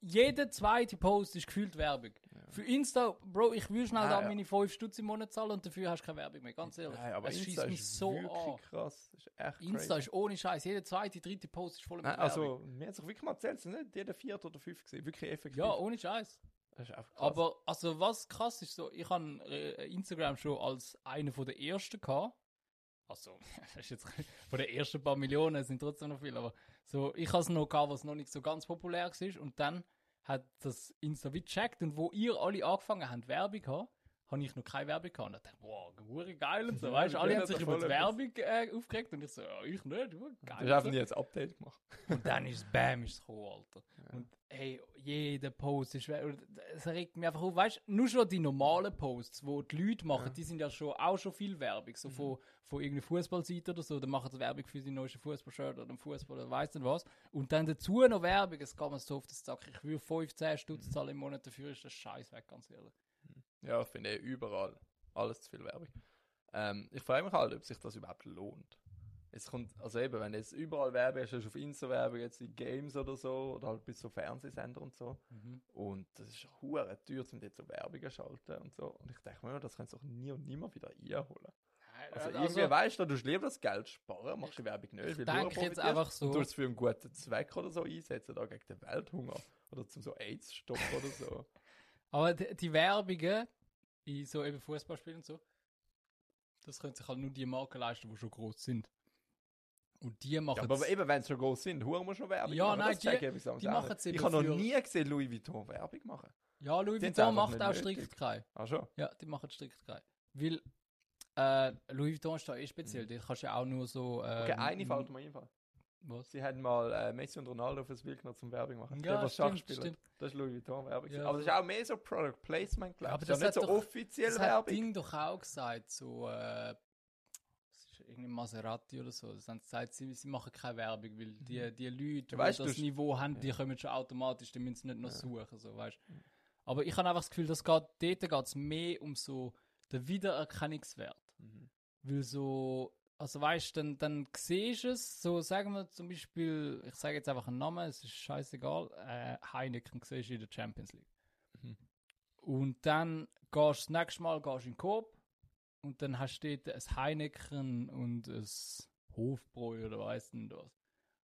jeder zweite Post ist gefühlt Werbung. Für Insta, Bro, ich will schnell Ah, da ja. meine 5 Stutz im Monat zahlen und dafür hast du keine Werbung mehr, ganz ehrlich. Nein, aber es schießt mich so an. krass. Das ist echt Insta crazy. ist ohne Scheiß, jeder zweite, dritte Post ist voll mit Nein, Werbung. also, mir hat sich wirklich mal erzählt, es sind nicht jeder vierte oder fünfte gesehen, wirklich effektiv. ja, ohne Scheiß. das ist einfach krass. Aber also was krass ist so, ich habe äh, Instagram schon als einer der ersten gehabt. Also, das ist jetzt von den ersten paar Millionen sind trotzdem noch viele, aber so, ich habe es noch gehabt, was noch nicht so ganz populär war. Und dann hat das Insta wie gecheckt und wo ihr alle angefangen habt, Werbung haben, habe ich noch keine Werbung gehabt. Und ich dachte, wow, hure geil und so, Ja, weißt du, alle haben sich über die Werbung äh, aufgeregt und ich so, ja, ich nicht, du, du geil. hast einfach und nie ein Update gemacht. Und dann ist es Bam, ist es gekommen, Alter. Und hey, jeder Post ist, es regt mich einfach auf, weißt du, nur schon die normalen Posts, wo die Leute machen, die sind ja schon, auch schon viel Werbung, so von, von irgendeiner Fußballseite oder so, dann machen sie Werbung für die neueste Fußballshirt oder den Fußball oder weiss nicht was. Und dann dazu noch Werbung, es geht mir so auf den Sack, ich will 15 Stutz zahlen im Monat dafür, ist das scheiß weg, ganz ehrlich. Ja, ich finde eh überall alles zu viel Werbung. Ähm, ich frage mich halt, ob sich das überhaupt lohnt. Es kommt, also eben, wenn jetzt überall Werbung hast, hast du auf Insta Werbung, jetzt in Games oder so, oder halt bis so Fernsehsender und so. Und das ist hure teuer, um dort so Werbung zu schalten und so. Und ich denke mir, das kannst du doch nie und nimmer wieder einholen. Also, irgendwie weißt du, du hast lieber das Geld sparen, machst die Werbung nicht, weil denke du jetzt einfach so- du es für einen guten Zweck oder so einsetzen, da gegen den Welthunger. Oder zum so AIDS stoppen oder so. Aber die, die Werbungen in so eben Fußballspielen und so, das können sich halt nur die Marken leisten, die schon groß sind. Und die machen Ja, aber eben, wenn sie schon groß sind, Huren muss schon Werbung Ja, machen. nein, die- check ich die machen Ich habe noch nie gesehen Louis Vuitton Werbung machen. Ja, Louis Die Vuitton macht auch nötig. strikt keine. Ach schon? Ja, die machen strikt keine. Weil äh, Louis Vuitton ist da eh speziell. Die kannst du ja auch nur so. Äh, Mhm. Okay, eine fällt mir einfach. Was? Sie haben mal äh, Messi und Ronaldo fürs Bild genommen zum Werbung machen. Ja, Der, was stimmt, Schach stimmt. Das ist Louis Vuitton Werbung. Ja, aber das ist auch mehr so Product Placement, glaube Aber ich. Das das ist nicht so doch- offiziell Das Werbung. Ding doch auch gesagt, so. Äh, das ist irgendwie Maserati oder so. Das haben sie gesagt, sie, sie machen keine Werbung, weil die, die Leute, die Mhm. weißt das Niveau haben, die kommen schon automatisch, die müssen sie nicht noch suchen, so, weißt Aber ich habe einfach das Gefühl, dass geht, dort geht es mehr um so den Wiedererkennungswert. Mhm. Weil so, also weißt du, dann, dann siehst du es, so sagen wir zum Beispiel, ich sage jetzt einfach einen Namen, es ist scheißegal, äh, Heineken siehst du in der Champions League. Mhm. Und dann gehst du das nächste Mal gehst du in den Coop und dann hast du dort ein Heineken und ein Hofbräu oder weiss nicht was.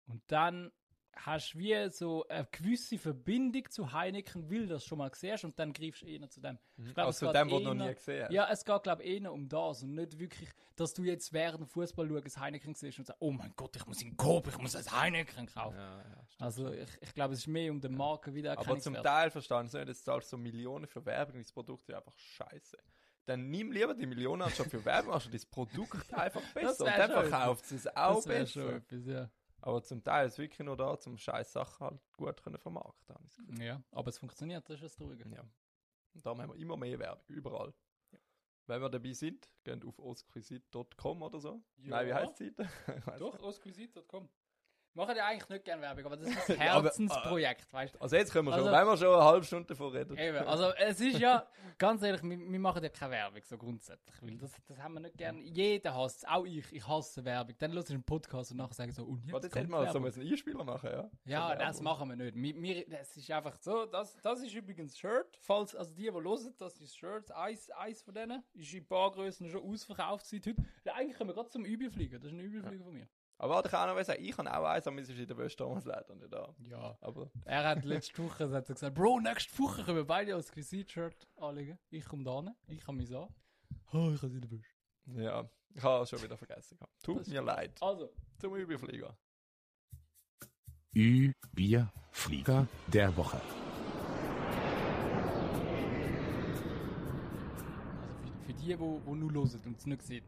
Und dann hast du wie so eine gewisse Verbindung zu Heineken, weil du das schon mal siehst und dann greifst du eher zu dem. Ich glaub, es Also dem, was du noch nie gesehen hast. ja, es geht, glaube ich, eher um das und nicht wirklich, dass du jetzt während Fußball schaust, Heineken siehst und sagst, oh mein Gott, ich muss den Coop, ich muss ein Heineken kaufen. Ja, ja. Also ich, ich glaube, es ist mehr um den Marken wieder Aber zum Teil verstehen sie nicht, jetzt zahlst du so Millionen für Werbung das Produkt ist einfach scheiße. Dann nimm lieber die Millionen anstatt für Werbung, anstatt das Produkt einfach besser. Und dann schon verkauft es auch wäre schon besser. etwas, ja. Aber zum Teil ist es wirklich nur da, um scheiß Sachen halt gut können vermarkten. Gefühl. Ja, aber es funktioniert, das ist das Traurige. Ja. Und darum haben wir immer mehr Werbung, überall. Wenn wir dabei sind, geht auf osquisite.com oder so. Ja. Nein, wie heißt die Seite? Doch, nicht. Machen ja eigentlich nicht gerne Werbung, aber das ist ein Ja, aber- Herzensprojekt, weißt du? Also jetzt können wir schon, Also- wenn wir schon eine halbe Stunde davon reden. Eben, also es ist ja, ganz ehrlich, wir, wir machen ja keine Werbung, so grundsätzlich, weil das, das haben wir nicht gern. Jeder hasst es, auch ich, ich hasse Werbung. Dann hörst du einen Podcast und nachher sagen so, und jetzt Warte, jetzt hätten wir so einen Einspieler machen, ja? Ja, das machen wir nicht. Wir, wir, das ist einfach so, das, das ist übrigens Shirt, falls, also die, die hören, das ist Shirt, eins, eins von denen, ist in ein paar Größen schon ausverkauft seit heute. Ja, eigentlich können wir gerade zum Übelfliegen, das ist ein Übelflieger von mir. Aber warte, ich kann auch noch sagen, ich habe auch eins, aber es ist in der Wäsche damals leider nicht da. Ja. Aber Er hat letzte Woche hat er gesagt, Bro, nächste Woche können wir beide als Quisit-Shirt anlegen. Ich komme da hin, ich kann mich an. Oh, ich habe sie in der Wäsche. Ja, ich habe schon wieder vergessen. gehabt. Tut Das mir leid. Also, Zum Überflieger. Ü, wir, Flieger der Woche. also für, für die, wo, wo nur hören und es nicht sehen.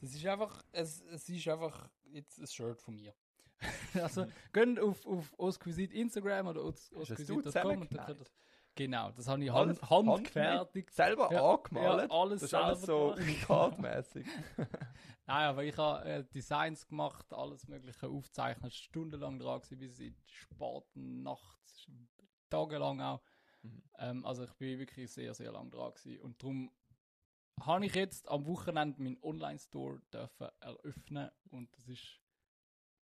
Das ist einfach, es, es ist einfach jetzt ein Shirt von mir. also, geht auf, auf Osquisite Instagram oder os- Hast das du osquisite.com und dann zusammengenäht? könnt ihr, Genau, das habe ich Alles hand, handgefertigt. Selber Ja, angemalt. ja, alles das ist alles selber so unikatmäßig. Nein, aber ich habe äh, Designs gemacht, alles mögliche aufgezeichnet, stundenlang dran gewesen, bis in die späten Nachts, tagelang auch. Mhm. Ähm, also ich bin wirklich sehr, sehr lang dran gewesen. Und darum habe ich jetzt am Wochenende meinen Online-Store dürfen eröffnen und das ist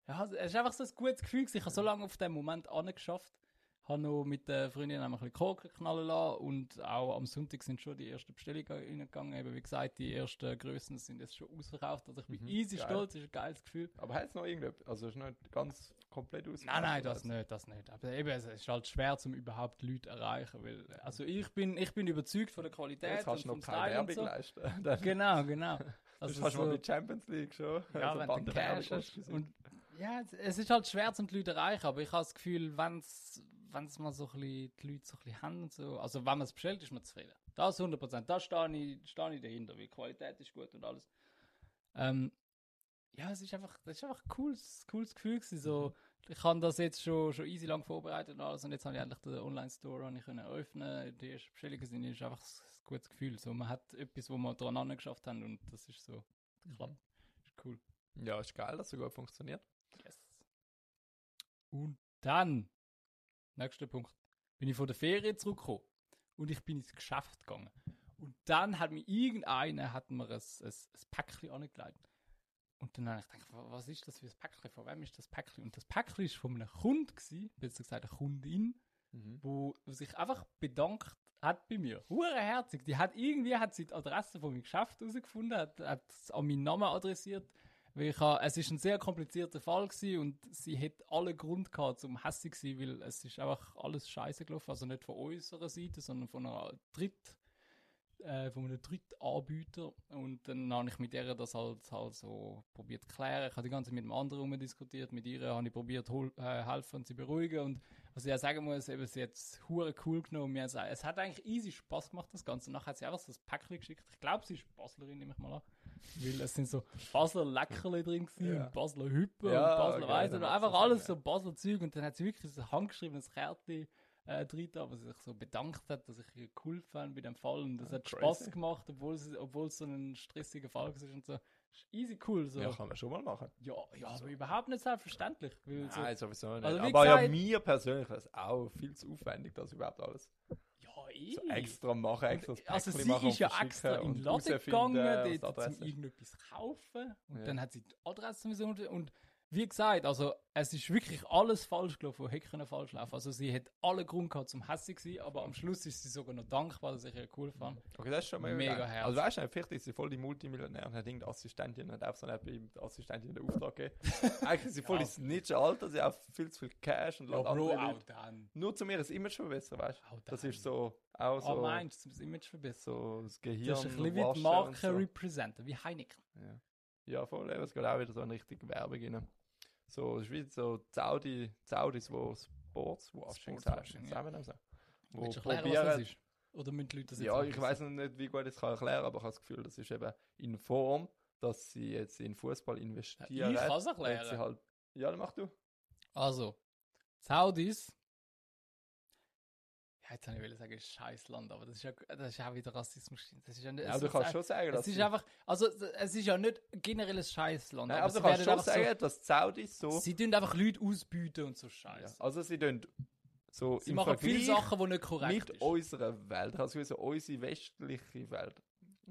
ja, es ist einfach so ein gutes Gefühl. Ich habe so lange auf den Moment angeschafft, habe noch mit der Freundin ein bisschen Korken knallen lassen und auch am Sonntag sind schon die ersten Bestellungen reingegangen. Eben wie gesagt, die ersten Größen sind jetzt schon ausverkauft. Also ich bin Mhm, easy geil. stolz, ist ein geiles Gefühl. Aber hat es noch irgendetwas? Also ist nicht ganz komplett aus. Nein, nein, das nicht, das nicht. Aber eben, es ist halt schwer, um überhaupt Leute erreichen, weil, also ich bin, ich bin überzeugt von der Qualität Jetzt kannst du noch keine Werbung so. leisten. Dann Genau, genau. also Also hast du so, mal die Champions League schon. ja, also wenn du Cash hast. Und ja, es- ist halt schwer, um die Leute zu erreichen, aber ich habe das Gefühl, wenn es mal so ein bisschen, die Leute so ein bisschen haben und so, also wenn man es bestellt, ist man zufrieden. Das 100%, da stehe ich, stehe ich dahinter, weil die Qualität ist gut und alles. Ähm, ja, es ist einfach, das ist einfach ein cooles, cooles Gefühl gewesen, so, ich habe das jetzt schon, schon easy lang vorbereitet und alles und jetzt habe ich endlich den Online-Store ich können eröffnen, die ersten Bestellungen sind, ist einfach ein gutes Gefühl, so, man hat etwas, wo wir dran geschafft haben und das ist so, klappt. Ist cool. Ja, ist geil, dass es so gut funktioniert. Yes. Und dann, nächster Punkt, bin ich von der Ferien zurückgekommen und ich bin ins Geschäft gegangen. Und dann hat mir irgendeiner hat mir ein, ein, ein Päckchen angelegt. Und dann habe ich gedacht, wa- was ist das für ein Päckchen? Von wem ist das Päckchen? Und das Päckchen ist von einem Kunden gewesen, besser gesagt eine Kundin, Mhm. wo sich einfach bedankt hat bei mir. Hure herzig. Die hat irgendwie hat sie die Adresse von meinem Geschäft herausgefunden, hat, hat es an meinen Namen adressiert. Weil ich es ist ein sehr komplizierter Fall gewesen und sie hätte alle Grund gehabt zum hässlich zu sein, weil es ist einfach alles scheiße gelaufen. Also nicht von unserer Seite, sondern von einer Dritt, äh, von einem Drittanbieter. Und dann habe ich mit ihr das halt, halt so probiert zu klären. Ich habe die ganze Zeit mit dem anderen rumdiskutiert. Mit ihr habe ich probiert hol, äh, helfen und sie beruhigen. Und was ich ja sagen muss, eben, sie hat es hure cool genommen. Mir Es hat eigentlich easy Spaß gemacht, das Ganze. Nachher hat sie einfach so ein Päckchen geschickt. Ich glaube, sie ist Baslerin, nehme ich mal an. Weil es sind so Basler Leckerli drin gewesen Ja. und Basler Hüppe Ja, und Basler geil, Weiss dann und macht's einfach das alles so Basler Zeug. Und dann hat sie wirklich so handgeschriebenes Kärtchen äh, wo sie sich so bedankt hat, dass ich cool fand bei dem Fall. Und das Ah, hat crazy. Spaß gemacht, obwohl es, obwohl es so ein stressiger Fall war und so. Ist easy cool. So. Ja, Ja, kann man schon mal machen. ja, aber überhaupt nicht selbstverständlich. Weil so, Nein, sowieso nicht. Also Aber ja, gesagt- mir persönlich ist es auch viel zu aufwendig, das überhaupt alles ja, eh. so extra machen, extra das Also Päckchen sie ist ja extra in den Laden gegangen, was dort, um ist. irgendetwas kaufen. Und Ja. dann hat sie die Adresse unter- und wie gesagt, also es ist wirklich alles falsch gelaufen, was hätte falsch laufen. Also sie hat alle Grund gehabt zum hässlich sein, aber am Schluss ist sie sogar noch dankbar, dass ich ihr cool fand. Okay, das ist schon mal Mega herzig. Also weißt du, vielleicht ist sie voll die Multimillionär und hat irgendeine Assistentin und hat so die Assistentin den Auftrag gegeben. Eigentlich ist sie voll Ja. ins Nische Alter, sie hat viel zu viel Cash und Ja, Bro, auch dann. Nur zu mir das Image verbessern, weißt du? Das ist so, auch So, so, meinst du, das Image verbessern? so das Gehirn Das ist ein bisschen wie die Marke so. representen, wie Heineken. Ja, ja voll, es geht auch wieder so in Richtung Werbung rein. So, es ist wie so die Saudi, die Saudis, wo Sportswashing sagen. Sportswashing, ja. Wo Willst du erklären, was das probieren, ist? Oder müssen die Leute das jetzt ja, ich wissen? weiß noch nicht, wie gut ich es kann erklären, aber ich habe das Gefühl, das ist eben in Form, dass sie jetzt in Fußball investieren. ich kann's weil sie erklären. Halt, ja, dann mach du. Also, die Saudis. Ja, jetzt habe ich wollen sagen, Scheißland, aber das ist ja, das ist ja auch wieder Rassismus. Das ist ja nicht, Ja, es du ist kannst ein- schon sagen, dass Es ist einfach, also es ist ja nicht generell ein Scheißland. nein, aber aber du kannst schon sagen, dass die Saudis so, so, sie tun einfach Leute ausbieten und so ja, Scheiße. also sie tun so sie im machen viele Vergleich Sachen, die nicht korrekt sind. unserer Welt, also so unsere westliche Welt,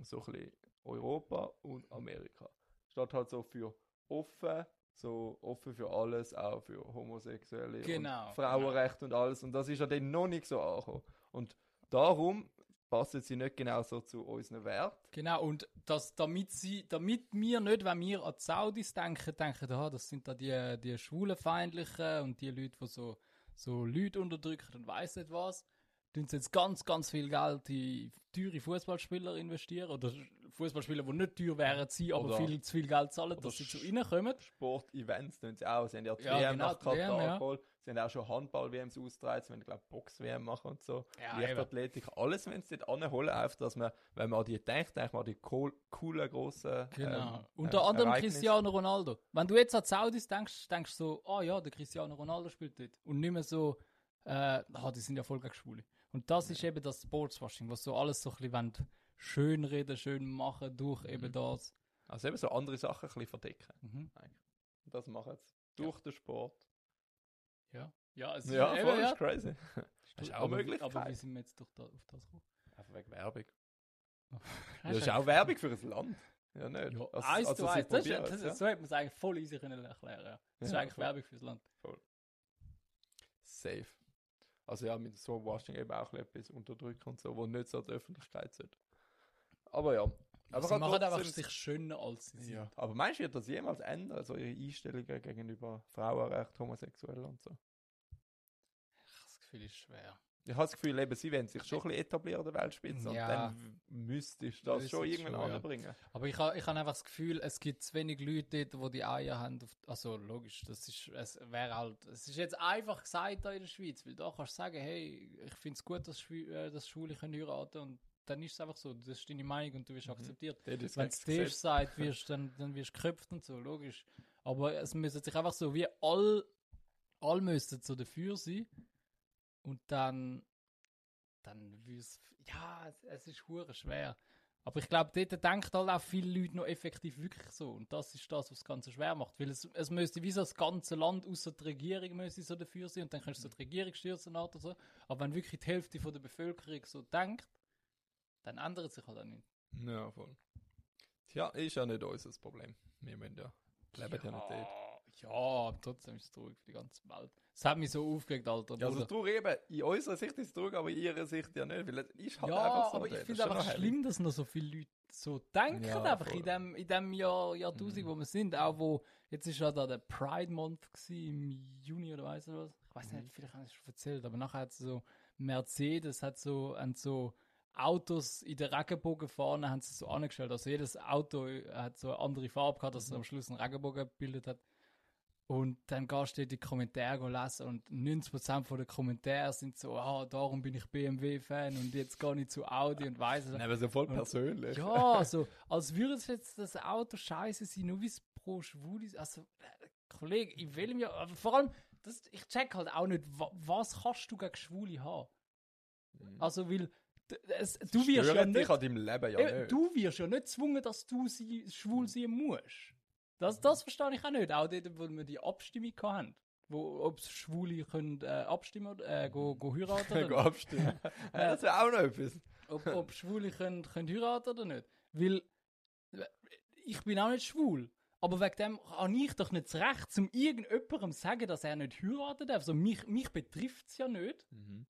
so ein bisschen Europa und Amerika, steht halt so für offen, so offen für alles, auch für Homosexuelle Genau, und Frauenrecht und alles. Und das ist ja dann noch nicht so angekommen. Und darum passen sie nicht genau so zu unseren Werten. Genau, und das, damit, sie, damit wir nicht, wenn wir an die Saudis denken, denken, ah, das sind da die, die Schwulenfeindlichen und die Leute, die so, so Leute unterdrücken und weiss nicht was, tun sie jetzt ganz, ganz viel Geld in teure Fußballspieler investieren oder Fußballspieler, die nicht teuer wären, sie aber viel zu viel Geld zahlen, dass sie zu ihnen kommen. Sport-Events tun sie auch. Sie haben ja die Ja, WM genau, nach Katar ja. geholt. Sie haben auch schon Handball-WMs ausgetragen. Sie wollen, glaube ich, Box-WM machen und so. Ja, Leichtathletik. Alles wenn sie dort anholen, einfach, dass man, wenn man an die denkt, denkt man an die cool, coolen, grossen Genau. ähm, Unter ähm, anderem Ereignisse. Cristiano Ronaldo. Wenn du jetzt an die Saudis denkst, denkst du so, ah ja, der Cristiano Ronaldo spielt dort. Und nicht mehr so, äh, ah, die sind ja voll gegen Schwule. Und das ist eben das Sportswashing, was so alles so ein bisschen schön reden, schön machen durch Mhm. eben das. Also eben so andere Sachen ein bisschen verdecken. Mhm. Das machen sie durch den Sport. Ja. Ja, es Ja, ist voll, eben, ja. ist crazy. Das ist auch Möglichkeit. aber wie sind wir jetzt durch da, auf das gekommen? Einfach wegen Werbung. Das Das ist auch Werbung für ein Land. Ja, nicht? Ja, Also- eins also zu eins. Das ist, das ist, ja. So hätte man es eigentlich voll easy können erklären. Ja. Das ist Ja, eigentlich voll. Werbung fürs Land. Safe. Also ja, mit so Washing eben auch etwas unterdrücken und so, wo nicht so an die Öffentlichkeit sollte. Aber ja. Aber sie halt machen einfach sich schöner, als sie sind. Ja. Aber meinst du, wird das jemals ändern? So ihre Einstellungen gegenüber Frauenrecht, Homosexuellen und so? Ich habe das Gefühl, ist schwer. Ich habe das Gefühl, eben, sie wollen sich schon ein bisschen etablieren an der Weltspitze Ja. und dann müsstest du das Das schon irgendwann schon, ja. anbringen. Aber ich habe ich hab einfach das Gefühl, es gibt zu wenig Leute dort, die die Eier haben. Auf, also logisch, das ist, es wäre halt, es ist jetzt einfach gesagt da in der Schweiz, weil da kannst du sagen, hey, ich finde es gut, dass, äh, dass Schwule können heiraten und dann ist es einfach so, das ist deine Meinung und du wirst akzeptiert. Das ist Wenn es dir sagt, wirst, dann, dann wirst du geköpft und so, logisch. Aber es müssen sich einfach so, wie all, all müssten so dafür sein und dann, dann wir's, ja, es, es ist hure schwer. Aber ich glaube, dort denken halt auch viele Leute noch effektiv wirklich so. Und das ist das, was das Ganze schwer macht. Weil es, es müsste wie so das ganze Land, außer die Regierung, müsste so dafür sein. Und dann kannst du so die Regierung stürzen oder so. Aber wenn wirklich die Hälfte von der Bevölkerung so denkt, dann ändert sich halt auch nichts. Ja, voll. Tja, ist ja nicht unser Problem. Wir müssen ja, leben ja, nicht dort. Ja, aber trotzdem ist es traurig für die ganze Welt. Es hat mich so aufgeregt, Alter. Ja, also traurig eben, in unserer Sicht ist es traurig, aber in ihrer Sicht ja nicht, weil es ist halt ja, einfach so. aber ich finde schon einfach schlimm, dass noch so viele Leute so denken, Ja, einfach voll. in dem, in dem Jahr, Jahrtausend, Mhm. wo wir sind. Auch wo, jetzt ist ja da der Pride Month gewesen, im Juni oder weiss ich was. Ich weiß Mhm. nicht, vielleicht habe ich es schon erzählt, aber nachher hat so Mercedes hat so, so Autos in der Regenbogenfahne haben sie so angestellt. Also jedes Auto hat so eine andere Farbe gehabt, dass es Mhm. am Schluss einen Regenbogen gebildet hat. Und dann gehst du die Kommentare lesen und 90% von den Kommentaren sind so, ah, darum bin ich BMW-Fan und jetzt gehe ich zu Audi und weiss es. Nein, aber so voll Und- persönlich. Ja, so, als würde es jetzt das Auto scheiße sein, nur wie es pro Schwul ist. Also, äh, Kollege, in welchem Jahr, vor allem, das, ich check halt auch nicht, wa, was kannst du gegen Schwule haben? Mhm. Also, weil, es, du wirst ja Stören dich nicht, an deinem Leben ja Eben, nicht. du wirst ja nicht gezwungen, dass du sie, schwul sein musst. Das, das verstehe ich auch nicht. Auch dort, wo wir die Abstimmung hatten. Wo, ob Schwule können, äh, abstimmen oder äh, go, go heiraten nicht. abstimmen. ja, das wäre auch noch etwas. ob, ob Schwule können, können heiraten oder nicht. Weil äh, ich bin auch nicht schwul. Aber wegen dem habe ich doch nicht das Recht, zum irgendjemandem zu sagen, dass er nicht heiraten darf. Also mich, mich betrifft es ja nicht.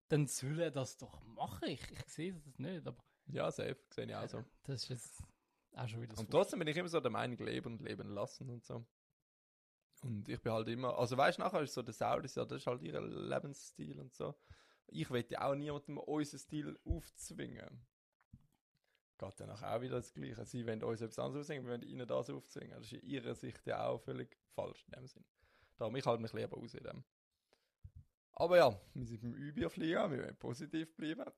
Dann soll er das doch machen. Ich, ich sehe das nicht. Aber Ja, safe, sehe ich auch so. das ist jetzt auch schon wieder so. Und trotzdem bin ich immer so der Meinung, leben und leben lassen und so. Und ich bin halt immer, also weißt du, nachher ist so der Saudis, ja, das ist halt ihr Lebensstil und so. Ich will ja auch niemandem unseren Stil aufzwingen. Geht dann auch wieder das Gleiche. Sie wollen uns etwas anderes aufzwingen, wir wollen ihnen das aufzwingen. Das ist in ihrer Sicht ja auch völlig falsch in dem Sinn. Darum, ich halte mich lieber aus in dem. Aber ja, wir sind beim Überfliegen, wir wollen positiv bleiben.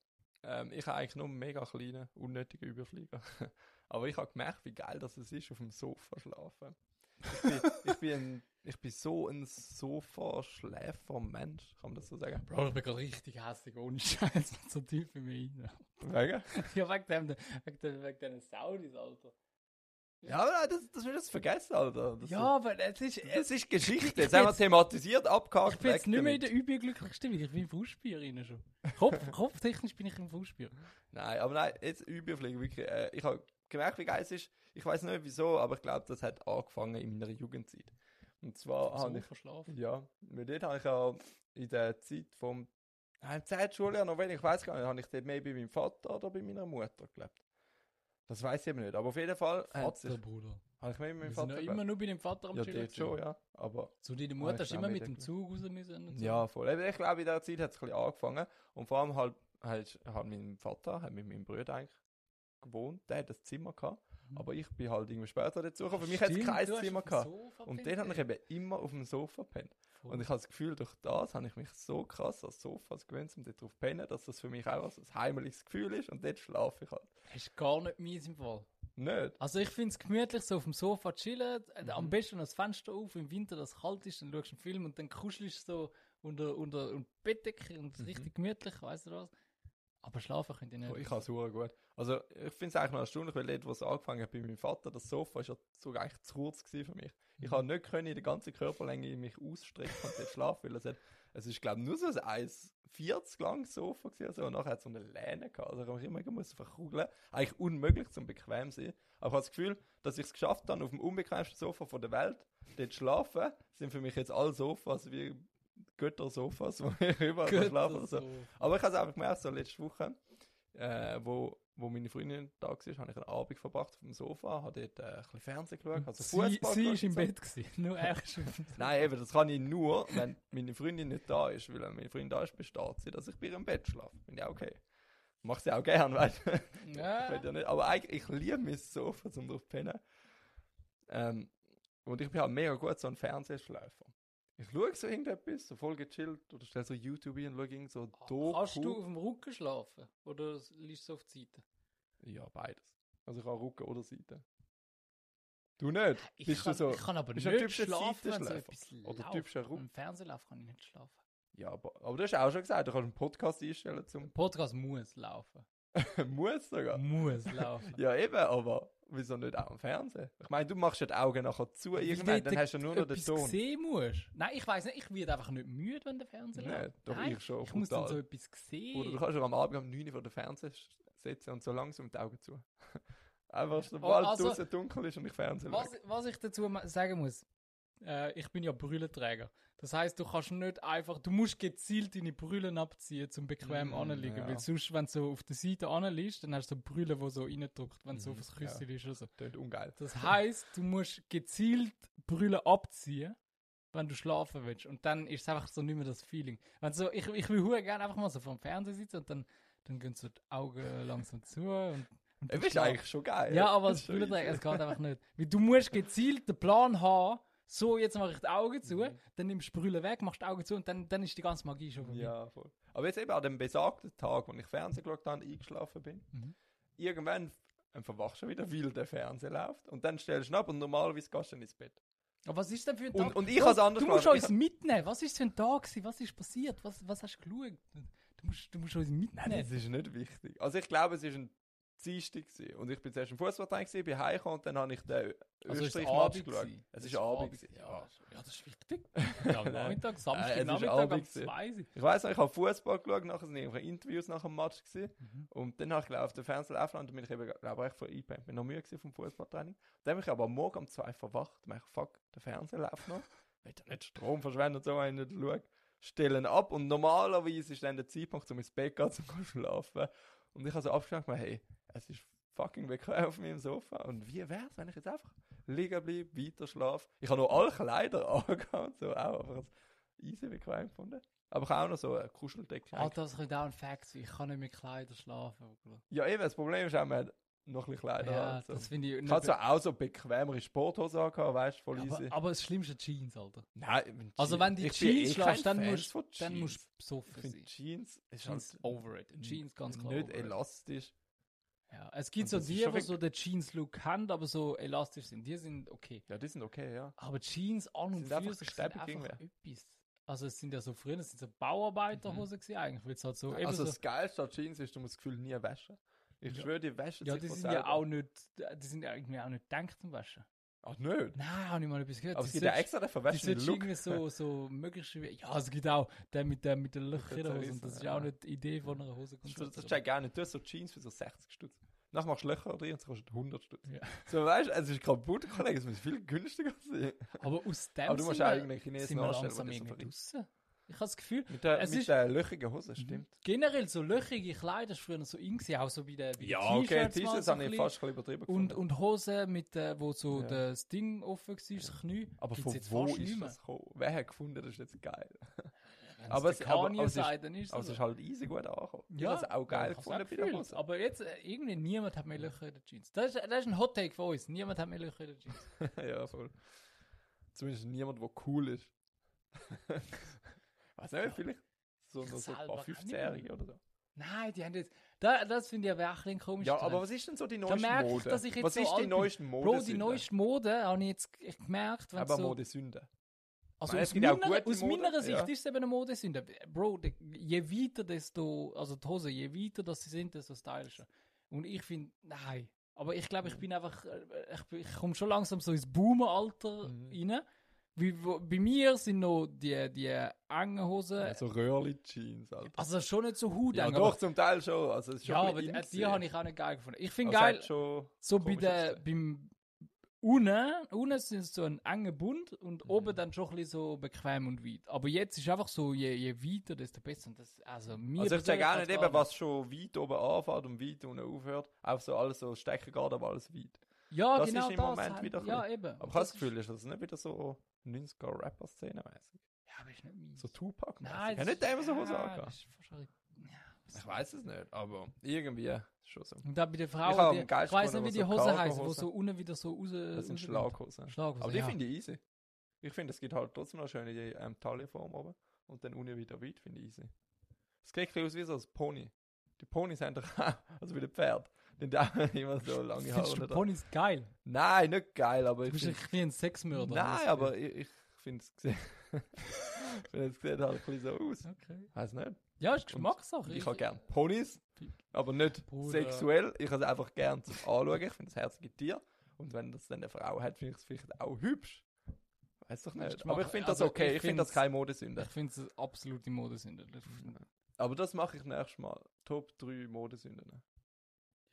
Ähm, ich habe eigentlich nur einen mega kleinen, unnötigen Überflieger. Aber ich habe gemerkt, wie geil das es ist, auf dem Sofa schlafen. Ich bin, ich bin, ein, ich bin so ein Sofa-Schläfer-Mensch, kann man das so sagen? Bro, ich bin gerade richtig hässlich, ohne Scheiß, so tief in mir rein. Wegen? ja, wegen dem, wegen dem, wegen den Saudis, Alter. Ja, das, das willst du vergessen, Alter. Das, Ja, aber es ist, das ist Geschichte. ich Jetzt haben wir jetzt- thematisiert, abgehakt. ich bin jetzt nicht mehr in der überglücklichsten Stimmung, ich bin im Fußspiel rein schon. Kopf, kopftechnisch bin ich im Fußspiel. Nein, aber nein, jetzt Überfliegen, wirklich. Äh, ich habe gemerkt, wie geil es ist. Ich weiß nicht wieso, aber ich glaube, das hat angefangen in meiner Jugendzeit. Und zwar habe ich verschlafen. Ja, mit dort habe ich ja in der Zeit vom im Zeitschuljahr noch wenig, ich weiß gar nicht, habe ich dort mehr bei meinem Vater oder bei meiner Mutter gelebt. Das weiß ich eben nicht, aber auf jeden Fall hat sich, Vater, Bruder. habe ich mehr Wir meinem Vater ja immer nur bei dem Vater am Ja, dort schon, ja. Aber So, deine Ah, Mutter ist immer mit dem Zug raus müssen. und so. ja, voll. Eben, Ich glaube, in dieser Zeit hat es ein bisschen angefangen. Und vor allem halt hat, hat mein Vater hat mit meinem Bruder eigentlich gewohnt, der hat das Zimmer gehabt, Mhm. aber ich bin halt irgendwie später dazu gekommen. Für mich hat es kein Zimmer gehabt. Und dort habe ich eben immer auf dem Sofa. Voll. Und ich habe das Gefühl, durch das habe ich mich so krass als Sofa gewöhnt, um dort drauf zu pennen, dass das für mich auch ein heimliches Gefühl ist und dort schlafe ich halt. Das ist gar nicht mies im Fall. Nicht? Also ich finde es gemütlich, so auf dem Sofa chillen, äh, Mhm. am besten das Fenster auf, im Winter, dass es kalt ist, dann schaust du einen Film und dann kuschelst du so unter, unter, unter Bettdecke und Mhm. richtig gemütlich, weißt du was? Aber schlafen könnt ihr nicht. Oh, ich habe es gut. Also ich finde es eigentlich noch erstaunlich, weil dort, wo es angefangen hat bei meinem Vater, das Sofa ist ja sogar eigentlich zu kurz gewesen für mich. Ich Mhm. habe nicht können in der ganzen Körperlänge mich ausstrecken und dort schlafen, weil es hat, es ist glaube ich nur so ein 1,40 langes Sofa gewesen, also, und nachher hat es so eine Lehne gehabt, also ich habe mich immer müssen verkugeln. Eigentlich unmöglich zum bequem sein. Aber ich habe das Gefühl, dass ich es geschafft habe, auf dem unbequemsten Sofa von der Welt dort zu schlafen, sind für mich jetzt alle Sofas wie Götter-Sofas, wo ich überall oder so. Aber ich habe es einfach gemerkt, so letzte Woche, äh, wo, wo meine Freundin da war, habe ich einen Abend verbracht auf dem Sofa, habe dort äh, ein bisschen Fernsehen geschaut, also sie, Fußball sie ist im. Bett gewesen, nur er Nein, eben, das kann ich nur, wenn meine Freundin nicht da ist, weil wenn meine Freundin da ist, besteht sie, dass ich bei ihr im Bett schlafe. Finde ich auch okay. Mach sie auch gern, weißt du. Ja. Ja nicht, aber eigentlich, ich liebe mein Sofa zum drauf pennen. Ähm, und ich bin halt mega gut so ein Fernsehschläfer. Ich schaue so irgendetwas, so voll gechillt, oder stelle so YouTube ein und schaue irgend so Doku. Kannst du auf dem Rücken schlafen? Oder liegst du auf die Seite? Ja, beides. Also ich habe Rücken oder Seite. Du nicht? Ich, Bist kann, du so, ich kann aber nicht du schlafen, wenn so Seitenschläfer? etwas Oder Ru- Im Fernsehlauf kann ich nicht schlafen. ja, aber, aber du hast auch schon gesagt, du kannst einen Podcast einstellen zum Podcast muss laufen. Muss sogar. Muss laufen. Ja, eben, aber wieso nicht auch im Fernsehen? Ich meine, du machst ja die Augen nachher zu irgendwann, dann hast du nur noch den Ton. sehen musst. Nein, ich weiß nicht, ich werde einfach nicht müde, wenn der Fernseher Nein, läuft. doch Nein, ich schon, Ich muss dann brutal. so etwas sehen. Oder du kannst ja am Abend um 9 Uhr vor dem Fernseher sitzen und so langsam die Augen zu. Einfach, sobald also- draußen dunkel ist und ich Fernsehen was, was ich dazu sagen muss, äh, ich bin ja Brüllenträger. Das heißt, du kannst nicht einfach, du musst gezielt deine Brüllen abziehen, zum bequem Mm, anliegen. ja. Weil sonst, wenn du so auf der Seite anliegst, dann hast du so Brüllen, die so reindrückt, wenn du so Mhm, auf das Küsschen ist oder so. Tönt ungeil. Das heißt, du musst gezielt Brüllen abziehen, wenn du schlafen willst. Und dann ist es einfach so nicht mehr das Feeling. Wenn so, ich, ich will gerne einfach mal so vor dem Fernseher sitzen und dann, dann gehen so die Augen langsam zu und, und du ist eigentlich schon geil. Ja, aber Das easy. es geht einfach nicht. Weil du musst gezielt den Plan haben, so, jetzt mache ich die Augen zu, Mhm. dann nimmst du die Brille weg, machst die Augen zu und dann, dann ist die ganze Magie schon vorbei. Ja, voll. Aber jetzt eben an dem besagten Tag, wo ich Fernsehen geschaut habe, eingeschlafen bin, Mhm. irgendwann verwachst du wieder, weil der Fernseher läuft. Und dann stellst du ab und normalerweise gehst du dann ins Bett. Aber was ist denn für ein Und- Tag? und ich Du- hab's anders Du musst gemacht. uns mitnehmen. Was ist für ein Tag gewesen? Was ist passiert? Was, was hast du geschaut? Du musst, du musst uns mitnehmen. Nein, das ist nicht wichtig. Also ich glaube, es war ein Dienstag gewesen. und ich bin zuerst im Fußballtraining gewesen, bin heimgekommen und dann habe ich den Also ist es Österreich-Match Abend geschaut. Es Das ist Abend. gewesen, Ja, Ja. das- ist wichtig. Ja, am Nachmittag, Samstag, ist Nachmittag, Abend am gewesen. 2. Ich weiß noch, ich habe Fußball geschaut, nachher sind irgendwelche Interviews nach dem Match gewesen. Mhm. Und dann habe ich glaub, auf den Fernseher laufen und dann bin ich eben, glaube ich, von eingepennt. Bin noch müde vom Fußballtraining. Dann bin ich aber am morgen um zwei verwacht. Und ich fuck, der Fernseher läuft noch. Will ja nicht Strom verschwenden und so, wenn ich nicht schaue. Stellen ab und normalerweise ist dann der Zeitpunkt, um ins Bett zu gehen, zum zu schlafen. Und ich habe so abgeschlagen, hey, es ist fucking bequem auf meinem Sofa. Und wie wär's, wenn ich jetzt einfach liegen bleibe, weiter schlafe? Ich habe noch alle Kleider angehabt, so auch einfach easy bequem gefunden. Aber ich habe auch noch so eine Kuscheldecke. Ah, das könnte auch ein Fact sein. Ich kann nicht mit Kleidern schlafen. Ja, eben, das Problem ist auch, man hat noch ein bisschen Kleider Ja. So. das finde ich Ich hatte zwar auch so bequemere Sporthosen angehabt, weißt du, voll aber, easy. aber das Schlimmste Jeans, Alter. Nein, Also wenn du bin Jeans schläfst, kein dann musst, von dann musst du besoffen sein. Jeans ist Jeans halt overrated. Jeans ganz klar nicht elastisch. Ja, es gibt Und so ist die, die so den Jeans-Look haben, aber so elastisch sind. Die sind okay. Ja, die sind okay, ja. Aber Jeans an und für sich sind einfach etwas. Also es sind ja so früher, es sind so Bauarbeiterhosen gewesen eigentlich, weil es halt so also so, das Geilste an Jeans ist, du musst das Gefühl nie waschen. Ich Ja. schwöre, die waschen ja, sich die von sind ja auch nicht, die sind ja irgendwie auch nicht gedacht zum Waschen. Ach, nicht? Nein, habe ich mal etwas gehört. Aber Die es gibt ja extra den Die verwaschenen solltest Look. irgendwie so, so möglichst, ja, es gibt auch der mit, der, mit den Löchern in der Hose und das ist ja. auch nicht die Idee von einer Hose. Das, das, das check gar nicht. Du hast so Jeans für so 60 Stutz. Nachher machst du Löcher drin und es kostet 100 Stutz. Ja. So, weißt du, es ist kaputt, Kollege, es muss viel günstiger sein. Aber aus dem Aber du musst auch irgendeinen Chinesen langsam der das Ich habe das Gefühl, Mit der, Es mit ist- der löchigen Hose, stimmt. generell so löchige Kleider ist früher so in gewesen, auch so wie der wie die Ja, okay, T-Shirts so habe ich fast ein übertrieben und, gefunden. und Hosen mit äh, wo so Ja. das Ding offen war, das Knie. Aber gibt's von wo ist das gekommen? Wer hat gefunden, das ist jetzt geil? Aber es aber- aber es ist- ist es Also ist halt easy gut angekommen. Ich Ja, habe es auch geil ich hab's gefunden bei der. Hose. Aber jetzt, äh, irgendwie niemand hat mehr Löcher in den Jeans. Das ist, das ist ein Hot Take von uns. Niemand hat mehr Löcher in den Jeans. ja, voll. Zumindest niemand, der cool ist. Weiß nicht, vielleicht so, so paar kann 15-Jährige oder so. Nein, die haben jetzt. Da, das finde ich aber auch ein komisch. Ja, aber was ist denn so die Da neueste merke ich, Mode? dass ich jetzt was so ist die neueste Mode? Bro, die neueste Mode habe ich jetzt gemerkt, wenn Aber so, Modesünde. also meine, aus, meiner, aus Mode, meiner Sicht ja. ist es eben eine Modesünde. Bro, de, je weiter desto, also die Hose, je weiter dass sie sind, desto stylischer. Und ich finde, nein. Aber ich glaube, ich Mhm. bin einfach, äh, ich, ich komme schon langsam so ins Boomer-Alter Mhm. rein. Wie, bei mir sind noch die, die engen Hosen, Ja, so Röhrli-Jeans, also schon nicht so hut Ja, doch, zum Teil schon. Also, schon Ja, aber die, die habe ich auch nicht geil gefunden. Ich finde Also, geil, so bei der, beim unten, unten sind so ein enger Bund und Mhm. oben dann schon ein bisschen so bequem und weit. Aber jetzt ist einfach so, je, je weiter, desto besser. Und das, also mir Also ich sage auch nicht eben, was schon weit oben anfängt und weit unten aufhört. Auch so alles so stecken geht, aber alles weit. Ja, das genau ist im das. Moment halt. wieder ja, eben. Aber ich habe das Gefühl, ist das nicht wieder so 90er-Rapper-Szene mäßig. Ja, aber ist nicht meins. So Tupac Nein, das Ja, nicht immer so Hose ja, angehabt. das ist ja, Ich weiß es nicht, aber irgendwie ist schon so. Und dann bei den Ich Frauen, hab die, ich weiß nicht, wie die Hosen heißen, wo so unten wieder so raus. Das sind. Schlaghosen. Schlaghosen, Aber die ja. finde ich easy. Ich finde, es gibt halt trotzdem noch schöne die, ähm, Taillenform oben. Und dann unten wieder weit, finde ich easy. Es sieht ein bisschen aus wie so ein Pony. Die Ponys haben doch auch, also wie ein Pferd. Die haben auch immer so lange Haare. Findest du. Ponys geil? Nein, nicht geil, aber Du ich bist finde... ein bisschen Sexmörder. Nein, aber ich, ich finde es gesehen. ich finde es sieht halt ein bisschen so aus. Okay. Weiß nicht. Ja, ist Geschmackssache. Ich habe gern Ponys, aber nicht Bruder. sexuell. Ich habe es einfach gern zum Anschauen. Ich finde es herzige Tier. Und wenn das dann eine Frau hat, finde ich es vielleicht auch hübsch. Weiß doch nicht. Aber ich finde das Also, okay. ich Ich finde das keine Modesünde. Ich finde es absolute Modesünde. Aber das mache ich nächstes Mal. Top 3 Modesünden.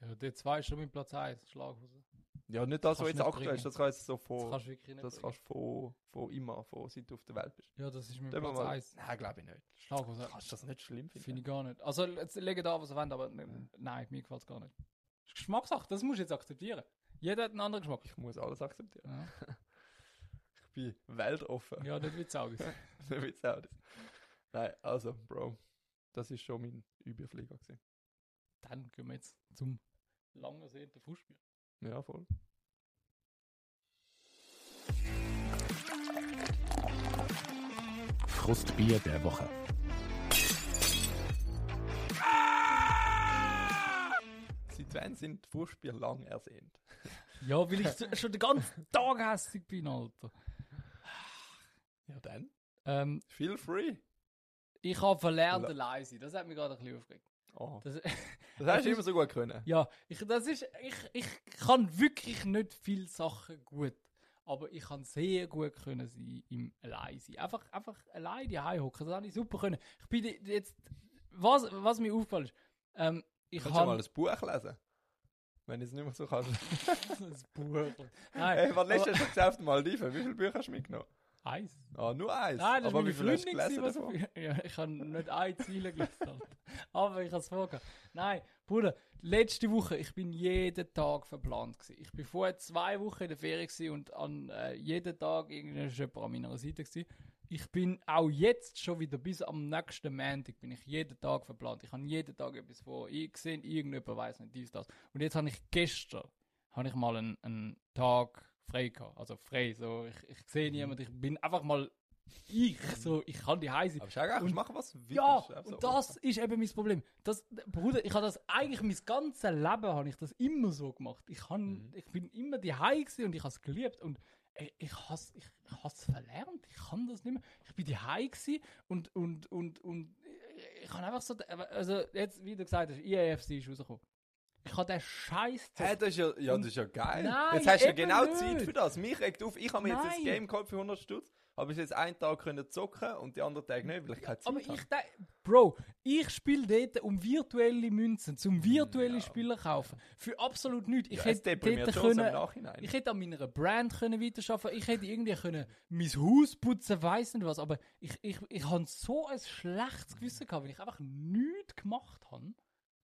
Ja, der zwei ist schon mit Platz 1, Schlaghose. Ja, nicht das, Kannst was jetzt nicht aktuell ist. Das kann jetzt so Das von. kannst du wirklich nicht Das kannst du von, von immer, von seit du auf der Welt bist. Ja, das ist mit Dann Platz mal- 1. Nein, glaube ich nicht. Schlaghose. Kannst du das nicht schlimm Finde finden? ich gar nicht. Also, jetzt lege da, was ihr wollt, aber ne- nein, mir gefällt es gar nicht. Das ist Geschmackssache, das musst du jetzt akzeptieren. Jeder hat einen anderen Geschmack. Ich muss alles akzeptieren. Ja, Ich bin weltoffen. ja das wird saugen. So wird's auch das. Nein, also, Bro. Das ist schon mein Überflieger gewesen. Dann gehen wir jetzt zum lang ersehnten Fußspiel. Ja, voll. Frustbier der Woche. Seit wann sind Fußspiele lang ersehnt? Ja, weil ich schon den ganzen Tag hässlich bin, Alter. Ja, dann. Ähm, Feel free. ich habe verlernt, allein sein. Das hat mich gerade ein bisschen aufgeregt. Oh, Das, das hast du immer so gut können. ja, ich, das ist, ich, ich kann wirklich nicht viele Sachen gut. Aber ich kann sehr gut können sein im allein sein. Einfach, einfach allein die hocken. Das habe ich super können. Ich bin jetzt, was, was mir aufgefallen ist, ähm, ich Kannst du mal ein Buch lesen? Wenn ich es nicht mehr so kannst. das Buch. Nein, Hey, was aber- lässt du schon auf Maldiven? Wie viele Bücher hast du mitgenommen? Eins. Ah, nur eins. Nein, das Aber war wie meine Freundin, gewesen, was ja, Ich habe nicht ein Ziel gelesen. Aber ich habe es vorgehabt. Nein, Bruder, letzte Woche, ich bin jeden Tag verplant gewesen. Ich bin vorher zwei Wochen in der Ferien gewesen und an äh, jeden Tag irgendein jemand an meiner Seite gewesen. Ich bin auch jetzt schon wieder bis am nächsten Montag bin ich jeden Tag verplant. Ich habe jeden Tag etwas vor. Ich sehe irgendjemand weiß nicht dies das. Und jetzt habe ich gestern habe ich mal einen, einen Tag frei gehabt. Also frei, so ich, ich sehe niemanden. Ich bin einfach mal ich, so ich kann die heiße. Aber schau, kannst Und- machen, was du willst. Ja, so und das ist eben mein Problem. Das, Bruder, ich habe das eigentlich mein ganzes Leben habe ich das immer so gemacht. Ich, han, Mhm. ich bin immer die gewesen und ich habe es geliebt und ich, ich habe ich, ich has verlernt. Ich kann das nicht mehr. Ich bin die gewesen und und und und ich- ich kann einfach so, also jetzt wie du gesagt hast, IAFC ist rausgekommen. Ich habe den Scheiß Hä, das ist ja, ja, das ist ja geil. Nein, jetzt hast du ja genau nicht. Zeit für das. Mich regt auf, ich habe mir jetzt ein Game geholt für 100 Stutz, aber ich jetzt einen Tag können zocken und die anderen Tage nicht, weil ich keine Zeit Aber habe. ich denke, Bro, ich spiele dort um virtuelle Münzen, zum virtuelle ja. Spieler kaufen. Für absolut nichts. Ich Ja, hätte deprimiert dort können, Nachhinein. ich hätte an meiner Brand können weiterarbeiten Ich hätte irgendwie können mein Haus putzen, weiss nicht was. Aber ich, ich, ich habe so ein schlechtes Gewissen gehabt, weil ich einfach nichts gemacht habe.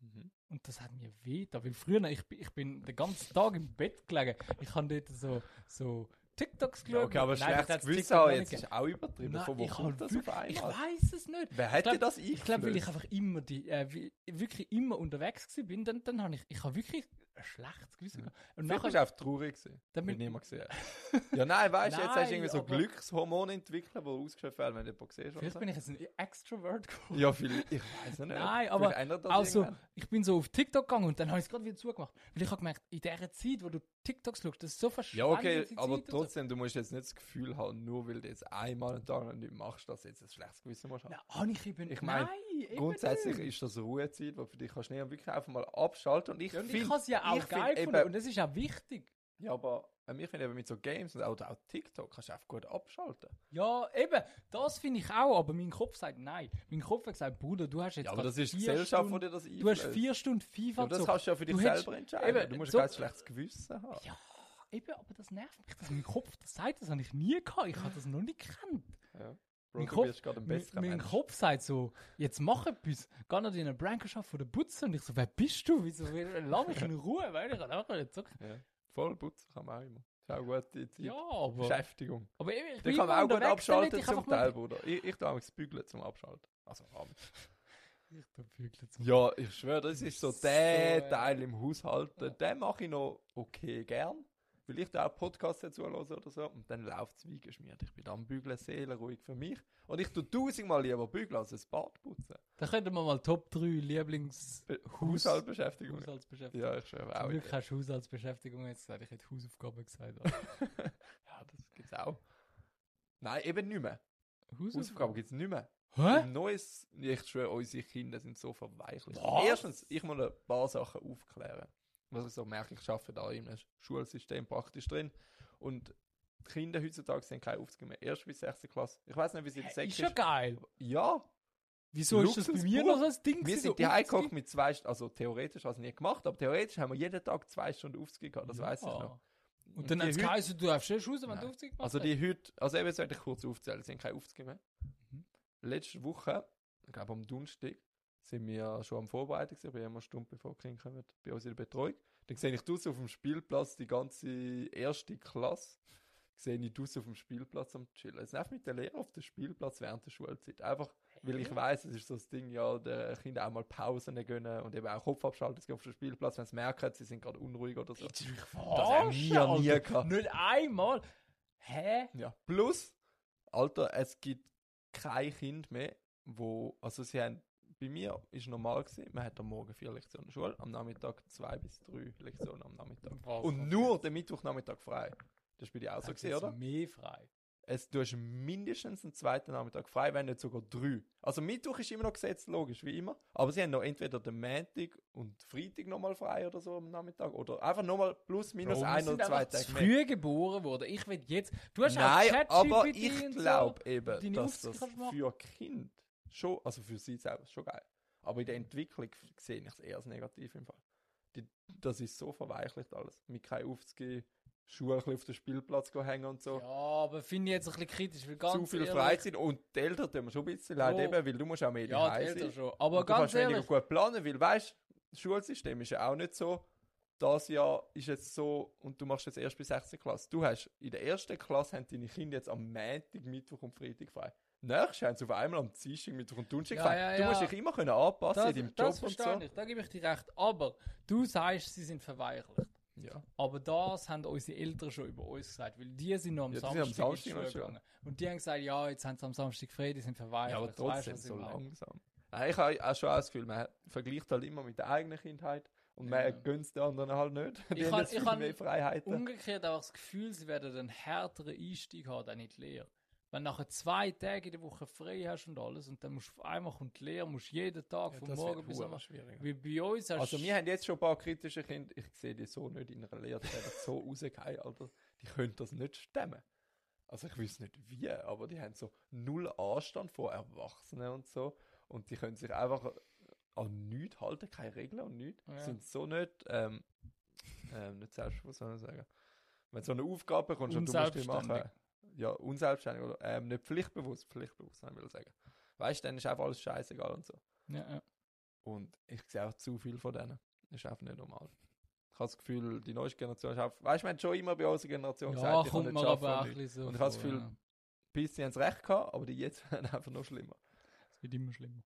Mhm. Und das hat mir weh da, weil früher, ich, bin- ich bin den ganzen Tag im Bett gelegen. Ich habe dort so, so TikToks Ja, geschaut. okay, aber Nein, ich schlechtes hätte Gewissen haben jetzt ist auch übertrieben. Nein, Von wo ich kommt das auf wirklich- Ich einmal? weiß es nicht. Wer hat dir glaub- das Ich glaube, weil ich einfach immer die, äh, wirklich immer unterwegs gewesen bin, dann, dann habe ich, ich habe wirklich ein schlechtes Gewissen gehabt. Und Vielleicht bist du einfach traurig gewesen, bin- niemand gesehen. Ja, nein, weißt du, jetzt hast du irgendwie so aber- Glückshormone entwickelt, die ausgeschöpft werden, wenn du jemanden siehst. oder vielleicht so. bin ich jetzt ein Extrovert geworden. Ja, vielleicht, ich weiß es nicht. Nein, Vielleicht aber ändert das Also, irgendwann. ich bin so auf TikTok gegangen und dann habe ich es gerade wieder zugemacht. Weil ich habe gemerkt, in dieser Zeit, wo du TikToks schaust, das ist so Ja, verschwendet. okay, aber und trotzdem, du musst jetzt nicht das Gefühl haben, nur weil du jetzt einmal einen Tag nicht machst, dass du jetzt ein schlechtes Gewissen musst haben. Nein, habe ich eben Ich meine, Nein, eben Grundsätzlich nicht. ist das Ruhezeit, wo für dich kannst du nicht wirklich einfach mal abschalten. Und ich Ja, und ich habe es ja auch ich find geil eben- und das ist auch wichtig. ja, aber ähm, ich finde eben mit so Games und auch, auch TikTok kannst du einfach gut abschalten. Ja, eben, das finde ich auch, aber mein Kopf sagt nein. Mein Kopf hat gesagt, Bruder, du hast jetzt Ja, aber das ist die vier Gesellschaft, die Stunden, dir das Du hast einflößt. vier Stunden FIFA Ja, aber das kannst du ja für dich Du hättest- selber entscheiden. eben, du musst so- kein schlechtes Gewissen haben. Ja, eben, aber das nervt mich, dass mein Kopf das sagt, das habe ich nie gehabt. Ich habe das noch nicht gekannt. Ja. Mein Bro, du Kopf- Mein, mein. Kopf sagt so, jetzt mach etwas, geh noch in eine Brankerschaft von der Butze und ich so, wer bist du? Wieso, lass mich in Ruhe, weil ich kann einfach nicht zocken. Ja. Voll putzen kann man auch immer. Das ist auch eine gute Zeit. Ja, aber, Beschäftigung. aber ich Da bin kann man auch gut abschalten ich zum Teil, Bruder. Ich, ich tue auch das Bügeln zum Abschalten. Also abends. Ich tu Bügeln zum- Ja, ich schwöre, das ist so So, der Teil im Haushalt. Den mache ich noch okay gern. Da auch Podcasts dazu höre oder so. Und dann läuft es wie geschmiert. Ich bin am Bügeln, seelenruhig für mich. Und ich tue tausendmal lieber bügeln als ein Bad putzen. Da könnten wir mal Top 3 Lieblings Be Haus- Haushaltsbeschäftigung. Haushaltsbeschäftigung. Ja, ich schwöre auch. Zum Glück hast du Haushaltsbeschäftigung jetzt gesagt, ich hätte Hausaufgaben gesagt. ja, das gibt es auch. Nein, eben nicht mehr. Hausaufgaben Hausaufgaben? gibt es nicht mehr. Hä? Neues, ich schwöre, unsere Kinder sind so verweichlicht. Was? Erstens, ich muss ein paar Sachen aufklären. Was ich so merke, ich arbeite da einem Schulsystem praktisch drin. Und die Kinder heutzutage sind keine Aufzüge mehr. Erst bis 6. Klasse. Ich weiß nicht, wie sie in der Hä, Sek Ist ja geil. Ja, Wieso ist das bei Luxus mir pur. noch so ein Ding? wir sind die aufzugehen? gekocht mit zwei, St- also theoretisch hast du nie gemacht, aber theoretisch haben wir jeden Tag zwei Stunden Aufzüge gehabt, das Ja. weiß ich noch. Und dann hat es geheißen, du darfst nicht raus, wenn Nein. du Aufzug Also die heute, also eben sollte ich kurz aufzählen, es sind keine Aufzüge mehr. Mhm. Letzte Woche, ich glaube am Donnerstag, sind wir schon am Vorbereiten gewesen, ich bin immer eine Stunde bevor die Kinder kommen, bei uns in der Betreuung. Dann sehe ich draußen auf dem Spielplatz die ganze erste Klasse, sehe ich draußen auf dem Spielplatz am chillen. Es nervt mit der Lehrer auf dem Spielplatz während der Schulzeit. Einfach, weil ich weiß, es ist so das Ding, ja, der Kinder auch mal Pausen gönnen und eben auch Kopfabschalten auf dem Spielplatz, wenn sie merken, sie sind gerade unruhig oder so. Mich Das haben wir nie gehabt. Nicht einmal. Hä? Ja. Plus, Alter, es gibt kein Kind mehr, wo, also sie haben, bei mir ist normal gewesen, man hat am Morgen vier Lektionen Schule, am Nachmittag zwei bis drei Lektionen am Nachmittag. Was Und nur den Mittwochnachmittag frei. Das ist bei dir auch so jetzt oder? mehr frei. Es, du hast mindestens einen zweiten Nachmittag frei, wenn nicht sogar drei. Also Mittwoch ist immer noch gesetzt, logisch, wie immer. Aber sie haben noch entweder den Montag und Freitag nochmal frei oder so am Nachmittag. Oder einfach nochmal plus minus Bro, ein oder zwei Tage mehr. früh geboren worden. Ich will jetzt. Du hast Nein, auch aber ich und so. glaube eben, dass das für Kind schon, also für sie selber schon geil. Aber in der Entwicklung sehe ich es eher als negativ im Fall. Die, das ist so verweichlicht alles. Mit kein aufzugehen, Schuhe ein bisschen auf den Spielplatz hängen und so. Ja, aber finde ich jetzt ein bisschen kritisch. Weil ganz Zu viel ehrlich, Freizeit und die Eltern tun mir schon ein bisschen leid, eben, weil du musst auch mehr Ja, daheim Eltern sein. schon. Aber und du ganz kannst weniger ehrlich. gut planen, weil weißt das Schulsystem ist ja auch nicht so, das Jahr ist jetzt so, und du machst jetzt erst bis 6. Klasse. Du hast in der ersten Klasse haben deine Kinder jetzt am Montag, Mittwoch und Freitag frei. Nächstes haben sie auf einmal am Dienstag, Mittwoch und Donnerstag Ja, ja, du musst dich immer können anpassen Das, in deinem das Job und verstehe so. ich, da gebe ich dir recht. Aber du sagst, sie sind verweichlicht. Ja. Aber das haben unsere Eltern schon über uns gesagt, weil die sind noch am Ja, sind am Samstag, in die Samstag gegangen. Und die haben gesagt, ja, jetzt haben sie am Samstag frei, die sind verweichlicht. ja, aber Weißt trotzdem ich so langsam. Nein, ich habe auch schon das Gefühl, man vergleicht halt immer mit der eigenen Kindheit und man Ja. gönnt den anderen halt nicht. Die Ich haben kann- ich mehr Freiheiten. Umgekehrt auch das Gefühl, sie werden einen härteren Einstieg haben, dann die Lehre. Wenn du nachher zwei Tage in der Woche frei hast und alles und dann musst du auf einmal kommt die Lehre, musst jeden Tag Ja, von morgen bis schwierig. Wie bei uns hast Also wir haben jetzt schon ein paar kritische Kinder, ich sehe die so nicht in einer Lehre, die werden so rausgehen, Alter. Die können das nicht stemmen. Also ich weiß nicht wie, aber die haben so null Anstand von Erwachsenen und so. Und die können sich einfach an nichts halten, keine Regeln und nichts. Ja. Sind so nicht, ähm, ähm, nicht selbstbewusst, soll ich sagen. Wenn du so eine Aufgabe bekommst und du musst die machen. Ja, unselbstständig oder ähm, nicht pflichtbewusst, pflichtbewusst, ich will sagen. Weißt du, dann ist einfach alles scheißegal und so. ja, ja. Und ich sehe auch zu viel von denen. Das ist einfach nicht normal. Ich habe das Gefühl, die neueste Generation ist auch, weißt du, man hat schon immer bei unserer Generation Ja, gesagt, ich kann kommt nicht schaffen. aber auch und so Und ich habe das Gefühl, ja. bis sie haben es recht gehabt, aber die jetzt werden einfach noch schlimmer. Es wird immer schlimmer.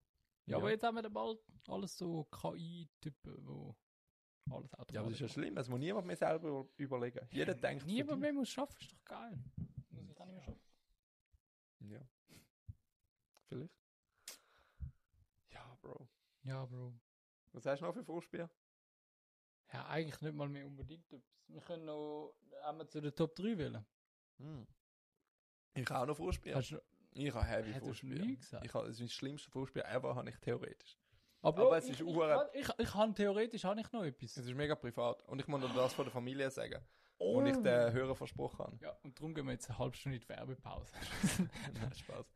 Ja, Ja. aber jetzt haben wir dann bald alles so KI-Typen, wo alles automatisch Ja, aber das ist ja schlimm, es muss niemand mehr selber über- überlegen. Jeder denkt Niemand mehr muss schaffen, ist doch geil. Mehr schaffen. Ja. Vielleicht. Ja, Bro. Ja, Bro. Was hast du noch für Vorspiel? Ja, eigentlich nicht mal mehr unbedingt etwas. Wir können noch einmal zu den Top 3 wählen. Hm. Ich habe auch noch Vorspiel. Du, Ich habe heavy Vorspiel. Ich habe, das schlimmste Vorspiel ever, habe ich theoretisch. aber Aber es ich, ist ich, ich, ich, ich habe theoretisch habe ich noch etwas. Es ist mega privat. Und ich muss noch das von der Familie sagen, Oh. wo ich den Hörer versprochen habe. Ja, und darum gehen wir jetzt eine halbe Stunde in die Werbepause. Nein, Spaß.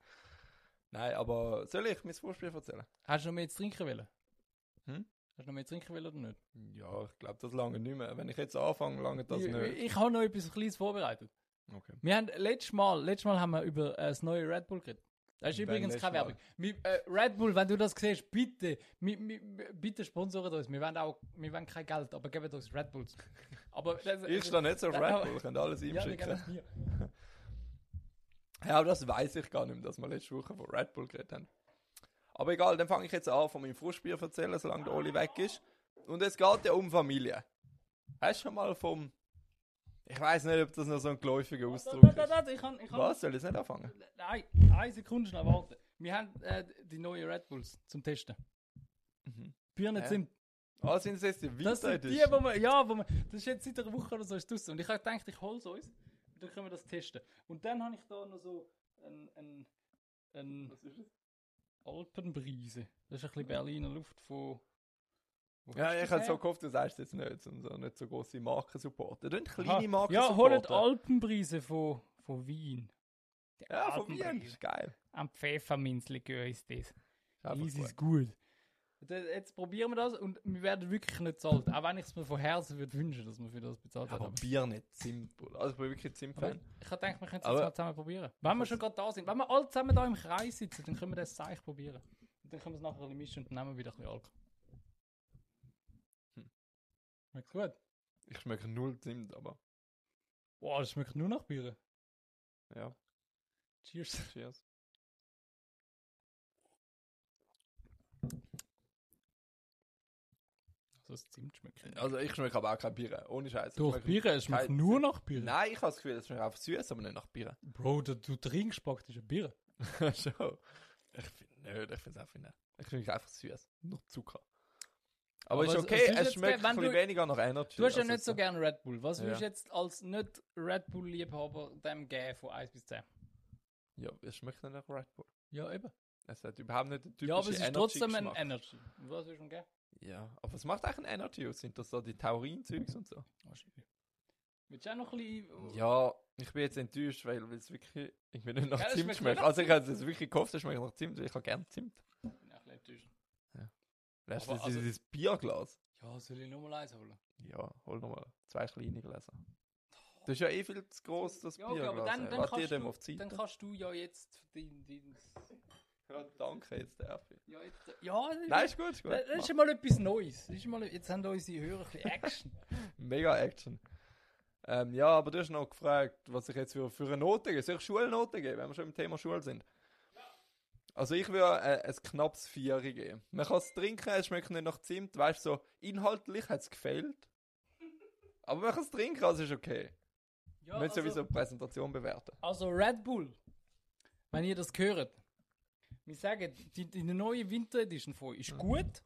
Nein, aber soll ich mein Vorspiel erzählen? Hast du noch mehr zu trinken wollen? Hm? Hast du noch mehr zu trinken wollen oder nicht? Ja, ich glaube, das lange nicht mehr. Wenn ich jetzt anfange, lange das ich, nicht. ich habe noch etwas Kleines vorbereitet. Okay. Wir haben letztes Mal, letztes Mal haben wir über äh, das neue Red Bull geredet. Das ist übrigens keine Werbung. Äh, Red Bull, wenn du das siehst, bitte, wir, wir, bitte sponsort uns. Wir wollen auch, wir wollen kein Geld, aber gebt uns Red Bulls. Aber das, Ist da nicht so Ja, Red Bull, könnt alles ihm ja, schicken. geben. Ja, aber das weiß ich gar nicht mehr, dass wir letzte Woche von Red Bull geredet haben. Aber egal, dann fange ich jetzt an, von meinem Frustbier erzählen, solange der Oli weg ist. Und es geht ja um Familie. Hast du schon mal vom... Ich weiß nicht, ob das noch so ein geläufiger Ausdruck ist. ich kann, ich kann, Was? Soll ich jetzt nicht anfangen? Nein, eine Sekunde schnell warten. Wir haben äh, die neuen Red Bulls zum Testen. Mhm. Birne Hä? Zimt. Ah, sind es jetzt die Das sind die, wo man, ja, wo man, das ist jetzt seit einer Woche oder so ist draussen. Und ich habe gedacht, ich hole es uns und dann können wir das testen. Und dann habe ich da noch so ein, ein, ein Was ist es? Alpenbrise. Das ist ein bisschen Berliner Luft von. Ja, ich hätte so gehofft, du sagst jetzt nicht, um so nicht so grosse Marken supporten. Du Aha. kleine Marken Ja, holt supporten. Alpenbrise von, von Wien. Der Ja, von Alpenbrise. ist geil. Am Pfefferminzlikör ist das. Ist Das gut. ist gut. Jetzt probieren wir das und wir werden wirklich nicht zahlt. Auch wenn ich es mir von Herzen würde wünschen, dass wir für das bezahlt Aber haben. Bier nicht Zimt, Bruder. Also ich bin wirklich Zimt-Fan. Ich habe gedacht, wir können es Aber- jetzt mal zusammen probieren. Wenn wir schon gerade da sind, wenn wir alle zusammen da im Kreis sitzen, dann können wir das Seich probieren. Und dann können wir es nachher ein bisschen mischen und dann nehmen wir wieder ein bisschen Alkohol. Hm. Schmeckt gut. Ich schmecke null Zimt, aber Boah, das schmeckt nur nach Bier. ja, Cheers. cheers. Also das Zimt schmeckt nicht. Also ich schmecke aber auch kein Bier. Ohne Scheiß. Durch Bier, es schmeckt nur nach Bier. Nein, ich habe das Gefühl, es schmeckt einfach süß, aber nicht nach Bier. Bro, du, du trinkst praktisch ein Bier. Schon. Ich finde nicht, ich finde es einfach nicht. Ich finde es einfach süß. Noch Zucker. Aber, Aber ist es- okay, es es schmeckt ein bisschen weniger nach Energy. Du hast ja also nicht so gerne Red Bull. Was Ja. würdest du jetzt als nicht Red Bull-Liebhaber dem geben von 1 bis 10? Ja, es schmeckt nicht nach Red Bull. Ja, eben. Es hat überhaupt nicht den typischen Ja, aber es ist trotzdem ein. Energy. Was würdest du geben? Ja, aber was macht eigentlich ein Energy aus? Sind das so die Taurin-Zeugs und so? Wahrscheinlich. Willst du auch noch ein bisschen... Ja, ich bin jetzt enttäuscht, weil es wirklich irgendwie nicht nach es Zimt schmeckt Also ich hätte es wirklich gehofft, es schmeckt nach Zimt, weil ich habe gerne Zimt. Ich bin auch ein bisschen enttäuscht. Weißt du, das also- ist dieses Bierglas. Ja, soll ich nochmal eins holen? Ja, hol nochmal zwei kleine Gläser. Das ist ja eh viel zu groß, das Ja, okay, Bierglas. aber dann, dann, kannst du, auf die dann kannst du ja jetzt dein... dein Ja, danke, jetzt darf ich. ja, jetzt, ja, Nein, ist gut, ist gut. das, das ist schon mal etwas Neues. Das ist mal, jetzt haben unsere Hörer ein bisschen Action. Mega Action. Ähm, ja, aber du hast noch gefragt, was ich jetzt für, für eine Note gebe. Soll ich Schulnote geben, wenn wir schon im Thema Schule sind? Also ich würde äh, ein knappes Vieri geben. Man kann es trinken, es schmeckt nicht nach Zimt, weißt du, so inhaltlich hat es gefehlt. Aber man kann es trinken, also ist okay. Ja, müssen sowieso also, die Präsentation bewerten. also Red Bull, wenn ihr das hört, wir sagen, die, die neue Winter Edition von ist gut.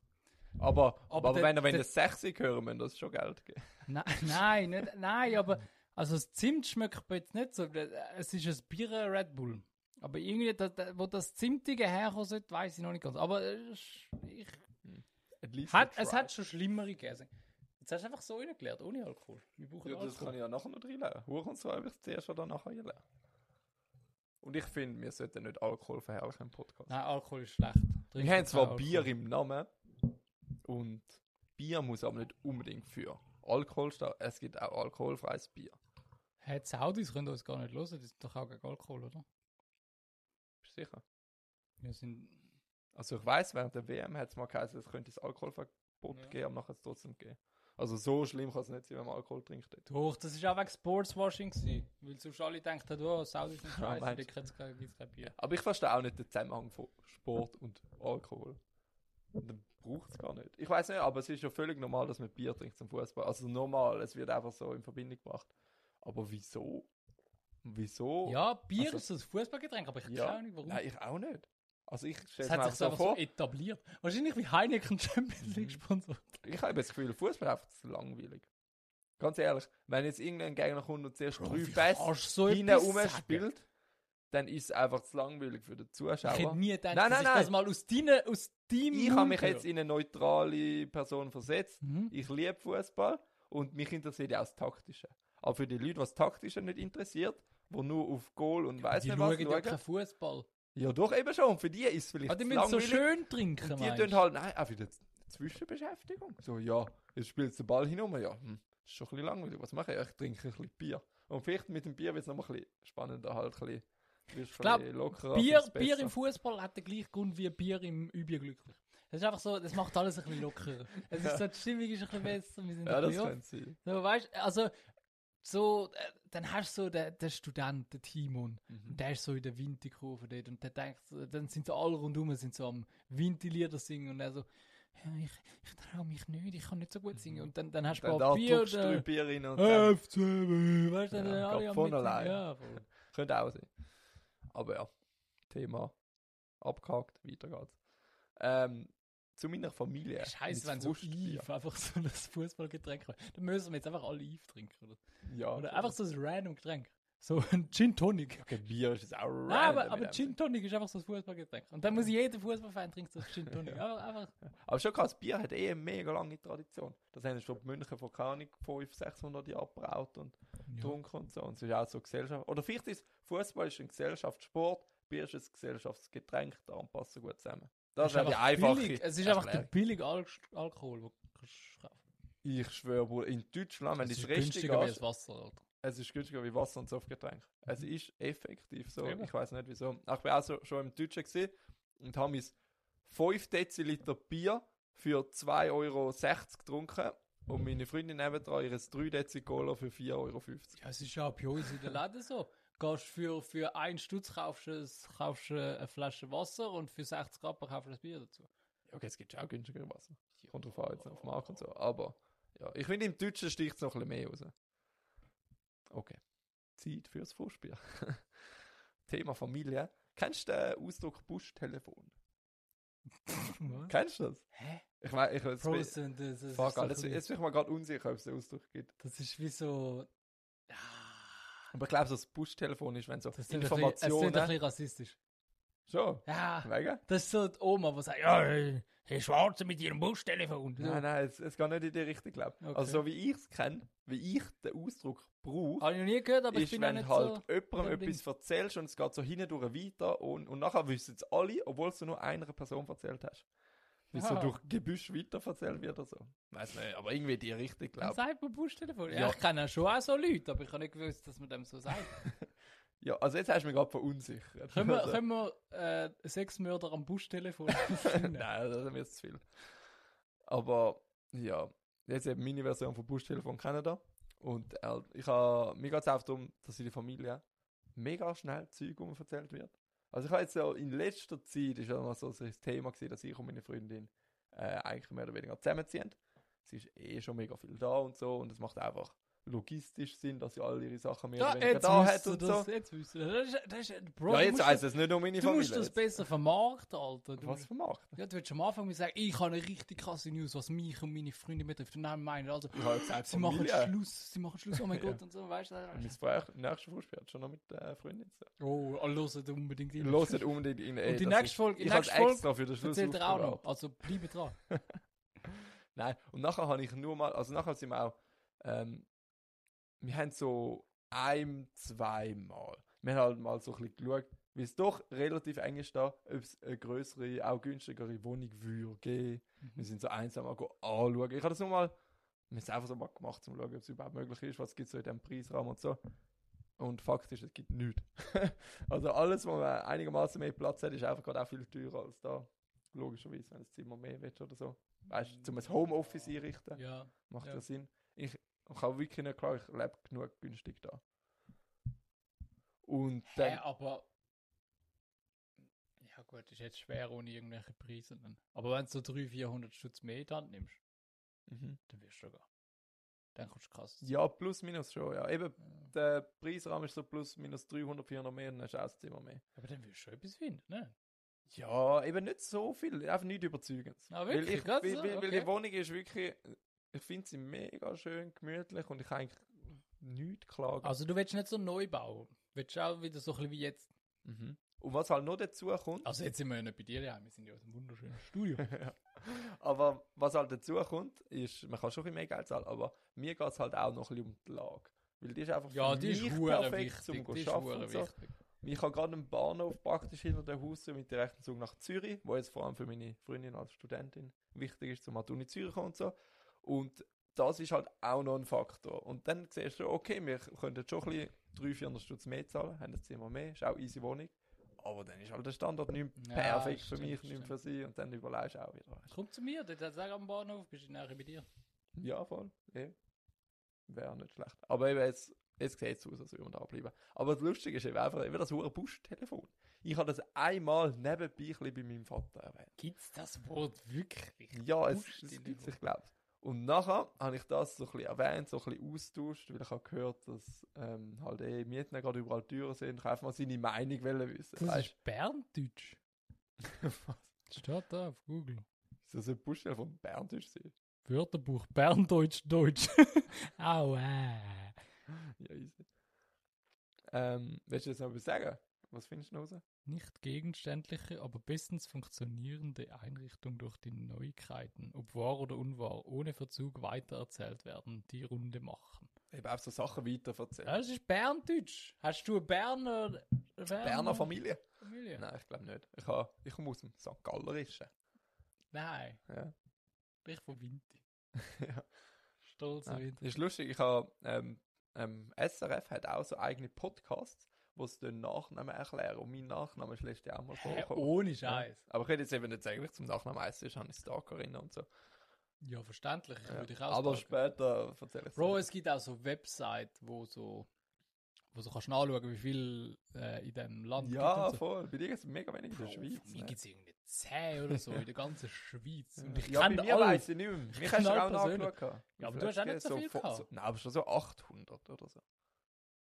Aber, Aber aber, der- wenn, wenn der- das 60 hören, müssen das schon Geld geben. Nein, nein, nicht, nein, aber also das Zimt schmeckt jetzt nicht so. Es ist ein Bier Red Bull. Aber irgendwie, da, da, wo das Zimtige herkommen sollte, weiß ich noch nicht ganz. Aber es, ist- ich, least hat, es hat schon schlimmere gegeben. Jetzt hast du einfach so reingeleert, ohne Alkohol. Wir brauchen Ja, das Alkohol. kann ich ja nachher noch drin lernen. Hoch und so habe ich zuerst oder nachher gelernt. Und ich finde, wir sollten nicht Alkohol verherrlichen im Podcast. Nein, Alkohol ist schlecht. wir Trink haben zwar Alkohol. Bier im Namen und Bier muss aber nicht unbedingt für Alkohol stehen. Es gibt auch alkoholfreies Bier. Hey, die Saudis können uns gar nicht hören, die sind doch auch gegen Alkohol, oder? Sicher? Wir sind. Also ich weiß, während der WM hat es mal geheißen, es könnte das Alkoholverbot Ja. geben, aber nachher hat es trotzdem gegeben. Also so schlimm kann es nicht sein, wenn man Alkohol trinkt. Doch, das war auch wegen Sportswashing. Gewesen, weil sonst alle denken, oh, Saudi ist nicht Ja, scheiße, da gibt es kein, Bier. Aber ich verstehe auch nicht den Zusammenhang von Sport und Alkohol. Dann braucht es gar nicht. Ich weiß nicht, aber es ist ja völlig normal, dass man Bier trinkt zum Fußball. Also normal, es wird einfach so in Verbindung gebracht. Aber wieso? Wieso? Ja, Bier also- ist ein Fußballgetränk, aber ich Ja. keine Ahnung warum. Nein, ich auch nicht. Also ich Es stelle hat mir so so etabliert. Wahrscheinlich wie Heineken Champions League Mhm. Sponsor. ich habe das Gefühl, Fußball ist einfach zu langweilig. Ganz ehrlich, wenn jetzt irgendein Gegner kommt und zuerst drei Pässe so hinten rumspielt, dann ist es einfach zu langweilig für den Ich hätte Zuschauer. nie gedacht, Nein, dass nein, ich nein. das mal aus deinem aus deinem Ich habe mich jetzt in eine neutrale Person versetzt. Mhm. Ich liebe Fußball und mich interessiert auch das Taktische. Aber für die Leute, was das Taktische nicht interessiert, die nur auf Goal und weiß Die nicht schauen was ja schauen, keinen Fußball. ja doch eben schon. Für die ist es vielleicht Aber die zu müssen so schön trinken, und die meinst tun halt, nein, auch wieder Zwischenbeschäftigung. So, ja, jetzt spielt der Ball hin ja, hm, ist schon ein bisschen langweilig. Was mache ich? Ich trinke ein bisschen Bier. Und vielleicht mit dem Bier wird es noch mal ein bisschen spannender, halt ein bisschen, Ich glaub, ein bisschen lockerer. Bier, Bier im Fußball hat den gleichen Grund wie Bier im Übel glücklich. Das ist einfach so, das macht alles ein bisschen lockerer. Es ist so, die Stimmung ist ein bisschen besser. Wir sind Ja, das könnte sein. So, weißt also, so, äh, dann hast du so den, den Student, den Timon, Mhm. und der ist so in der Winterkurve dort, und der denkt, dann sind so alle rundum, sind so am Winterlieder singen, und er so, ja, ich, ich traue mich nicht, ich kann nicht so gut singen, und dann, dann hast du Dann ein paar Bier, oder, Bier rein und dann FCB, weißt du, dann Ja, alle geht am von allein. Ja, voll. könnte auch sein. Aber ja, Thema abgehakt, weiter geht's. Ähm, zu meiner Familie. Scheiße, wenn so. Eve einfach so ein Fußballgetränk wäre. Dann müssen wir jetzt einfach alle Eve trinken, oder? Ja, Oder einfach so ein random Getränk. So ein Gin Tonic. Okay, Bier ist auch random. Nein, aber, aber Gin. Tonic ist einfach so ein Fußballgetränk. Und dann muss jeder Fußballfan trinken so ein Gin Tonic. Aber einfach. Aber schon krass, Bier hat eh eine mega lange Tradition. Das haben schon die München vor keine Ahnung, 500, 600 Jahren gebraut und getrunken und so. Und es ist auch so Gesellschaft. Oder vielleicht ist Fußball ist ein Gesellschaftssport, Bier ist ein Gesellschaftsgetränk, darum passen sie gut zusammen. Das die einfach einfache billig. Es ist einfach der billige Al Alkohol, den du kannst kaufen Ich schwöre, Bruder, in Deutschland, wenn Es ist Resti günstiger wie das Wasser, Alter. es ist günstiger wie Wasser und Softgetränk. Es ist effektiv so. Eben. Ich weiß nicht wieso. Ich bin auch so, schon im Deutschen gesehen und habe mein 5 Deziliter Bier für 2,60 Euro getrunken und meine Freundin nebendran ihres 3 Dezi Cola für 4,50 Euro. Ja, es ist ja auch bei uns in den Läden so. Gehst für, für einen Stutz kaufst du, kaufst du eine Flasche Wasser und für 60 Rappen kaufst du ein Bier dazu. Ja, okay, es gibt auch günstigere Wasser. Kommt drauf an, jetzt auf Markt und so. Aber ja, ich finde, im Deutschen sticht es noch ein bisschen mehr raus. Okay. Zeit fürs Fußbier. Thema Familie. Kennst du den Ausdruck Buschtelefon? Kennst du das? Hä? Ich meine, ich so Alter, jetzt, bin ich mal gerade unsicher, ob es den Ausdruck gibt. das ist wie so. Aber ich glaube, so das Buschtelefon ist, wenn so Das bisschen- Es klingt ein Informationen. rassistisch. Schon. Ja, Wegen? das ist so die Oma, die sagt, ja, hey, hey Schwarze mit ihrem Bustelefon. Nein, nein, es, es geht nicht in die Richtung, glaube ich. Okay. Also, so wie ich es kenne, wie ich den Ausdruck brauche, Habe ich noch nie gehört, aber ich ist, bin auch wenn halt so. jemandem dem etwas erzählst und es geht so hindurch weiter und, und nachher wissen es alle, obwohl es du nur einer Person erzählt hast. Wie so durch Gebüsch weiter erzählt wird oder so. Weiß nicht, aber irgendwie die Richtung, Dann glaube sagt man Bustelefon. Ja, Ja. ich kenne auch schon auch so Leute, aber ich habe nicht gewusst, dass man dem so sagt. ich. Ja, also jetzt hast du mich gerade verunsichert. können wir, also, können wir äh, Sexmörder am Bustelefon Nein, das ist zu viel. Aber ja, jetzt eben meine Version von Buschtelefon Kanada. Und äh, ich habe, mir geht es auch darum, dass in der Familie mega schnell Zeug um erzählt wird. Also ich habe jetzt ja in letzter Zeit, ist ja noch so das Thema gewesen, dass ich und meine Freundin äh, eigentlich mehr oder weniger zusammenziehen. Es ist eh schon mega viel da und so und es macht einfach logistisch Sinn, dass sie all ihre Sachen mehr Ja, oder weniger da hat und das, so. jetzt wüsste das. Ist, das ist, Bro, ja, du jetzt heisst das, es nicht nur meine du Familie. musst das besser vermarkten, Alter. Du, Was vermacht? ja, du willst am Anfang sagen, ich habe eine richtig krasse News, was mich und meine Freunde betrifft. Und dann meinen, also, gesagt, sie machen Familie. Schluss, sie machen Schluss, oh mein Ja. Gott, und so, weißt du? Mein Freund, nächste Fußball hat schon noch mit der Freundin zu. Oh, oh hört unbedingt rein. Hört unbedingt in Und die nächste Folge, Ich nächste Folge extra für den Schluss erzählt er auch noch. Also bleibe dran. Nein, und nachher habe ich nur mal, also nachher sind wir auch, ähm, wir haben so ein, zweimal, wir haben halt mal so ein bisschen geschaut, wie es doch relativ eng ist da, ob es eine größere, auch günstigere Wohnung würde geben. Wir sind so einsam mal anschauen. Ich habe das nur mal, wir haben es einfach so mal gemacht, um zu schauen, ob es überhaupt möglich ist, was gibt es so in diesem Preisrahmen und so. Und Fakt ist, es gibt nichts. also alles, wo man einigermaßen mehr Platz hat, ist einfach gerade auch viel teurer als da. logischerweise, wenn das Zimmer mehr willst oder so. Weißt du, zum ein Homeoffice einrichten, Ja. macht Ja. Sinn. Ich, ich habe wirklich nicht klar, ich lebe genug günstig da. Und Hä, dann, aber. Ja, gut, ist jetzt schwer ohne irgendwelche Preise. Dann. Aber wenn du so 300, 400 Stutz mehr in die Hand nimmst, mhm. dann wirst du sogar. Dann kommst du krass. ja, plus minus schon, ja. Eben, Ja. der Preisrahmen ist so plus minus 300, 400 mehr, dann hast du auch Zimmer mehr. Aber dann wirst du schon etwas finden, ne? Ja, eben nicht so viel, einfach nicht überzeugend. Ah, weil, wirklich? ich, Grad weil, so? weil, weil Okay. die Wohnung ist wirklich, ich finde sie mega schön, gemütlich und ich kann eigentlich nichts klagen. Also, du willst nicht so neu bauen. Du willst auch wieder so ein bisschen wie jetzt. Mhm. Und was halt noch dazu kommt, Also, jetzt sind wir ja nicht bei dir daheim, wir sind ja aus einem wunderschönen Studio. ja. aber was halt dazu kommt, ist, man kann schon ein bisschen mehr Geld zahlen, aber mir geht es halt auch noch ein bisschen um die Lage. Weil die ist einfach ja, für die ist mich hure perfekt, wichtig. zum Die ist arbeiten so. Ich habe gerade einen Bahnhof praktisch hinter dem Haus mit dem rechten Zug nach Zürich, wo jetzt vor allem für meine Freundin als Studentin wichtig ist, zum an die Uni Zürich und so. Und das ist halt auch noch ein Faktor. Und dann siehst du, okay, wir könnten schon ein bisschen 300, 400 Stutz mehr zahlen, haben das Zimmer mehr, ist auch easy Wohnung. Aber dann ist halt der Standort nicht Ja, perfekt für stimmt, mich, nicht stimmt. für sie. Und dann überlegst du auch wieder. Komm zu mir, dort hat am Bahnhof, bist du nachher bei dir. Ja, voll. Eh. Wäre nicht schlecht. Aber eben jetzt, jetzt sieht es aus, als würden wir da bleiben. Aber das Lustige ist eben einfach eben das hohe Buschtelefon. Ich habe das einmal nebenbei ein bei meinem Vater erwähnt. Gibt's das Wort wirklich? Ja, es, es gibt ich glaube Und nachher habe ich das so ein bisschen erwähnt, so ein bisschen austauscht, weil ich habe gehört, dass ähm, halt eh Mieten gerade überall teurer sind. Ich einfach mal seine Meinung wollen wissen. Das Weißt ist Berndeutsch. was? Steht da auf Google. Ist das ein Buschtelefon Berndeutsch sein? Wörterbuch Berndeutsch Deutsch. Aua. Ja, easy. Ähm, willst du jetzt noch was sagen? Was findest du raus? Nicht gegenständliche, aber bestens funktionierende Einrichtung durch die Neuigkeiten, ob wahr oder unwahr, ohne Verzug weitererzählt werden, die Runde machen. Eben auch so Sachen weiterverzählen. Das ist Berndeutsch. Hast du eine Berner, Berner, Berner Familie? Familie? Nein, ich glaube nicht. Ich, habe, ich komme aus dem St. Gallerischen. Nein. Ja. Ich von Winti. ja. Stolzer Ja. Winti. Ist lustig, ich habe, ähm, ähm, SRF hat auch so eigene Podcasts, wo sie den Nachnamen erklären. Und mein Nachname ist letztes Jahr auch mal vorgekommen. ohne Ja. Scheiß. Aber ich hätte jetzt eben nicht sagen, wie ich zum Nachnamen heiße, ich habe ich Stalkerinnen und so. Ja, verständlich. Ich Ja. würde Aber auch später erzähle ich Bro, es gibt auch so Websites, wo so, wo so kannst nachschauen, wie viel äh, in diesem Land Ja, gibt. so. voll. Bei dir ist es mega wenig in der Bro, Schweiz. Für mich ne? gibt es irgendwie 10 oder so in der ganzen Schweiz. Und ich ja, kenne bei mir weiss ich nicht mehr. Mich hast du auch persönlich. nachgeschaut. Ja, aber du hast auch es nicht so viel gehabt. so, Nein, aber schon so 800 oder so.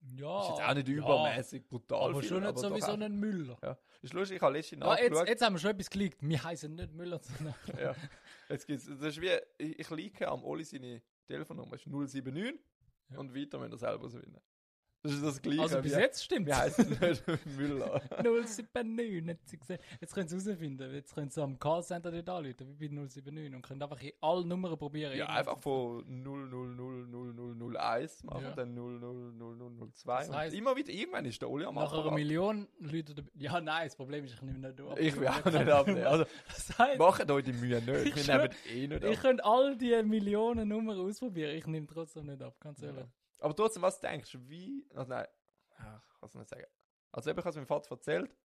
Ja, ist jetzt auch nicht ja, übermäßig brutal Aber viel, schon nicht so doch wie so ein Müller. Ja. Ist lustig, ich habe letztens Ja, jetzt, jetzt haben wir schon etwas geleakt. Wir heißen nicht Müller, sondern ja. Jetzt gibt's, das ist wie, ich, ich liege am Oli seine Telefonnummer, ist 079 Ja. und weiter müssen wir selber auswählen. Das ist das Gleiche. Also bis wie, jetzt stimmt Wir heißen nicht Müller. 079, hat sie gesehen. Jetzt können sie herausfinden. Jetzt können sie am Callcenter dort anrufen, wie bei 079 und können einfach in alle Nummern probieren. ja, einfach von 000001 machen, Ja. dann 000002 Das und immer wieder, irgendwann ist der Oli am Nach einer. Million Leute. Ja, nein, das Problem ist, ich nehme nicht ab. Ich will auch nicht abnehmen. Also, Das heisst, macht euch die Mühe nicht. Ich Wir nehmen eh nicht ich ab. könnte all die Millionen Nummern ausprobieren. Ich nehme trotzdem nicht ab, ganz ehrlich. Aber trotzdem, was denkst du, wie, also nein, ach, ich kann es nicht sagen. Also eben, ich habe es meinem Vater erzählt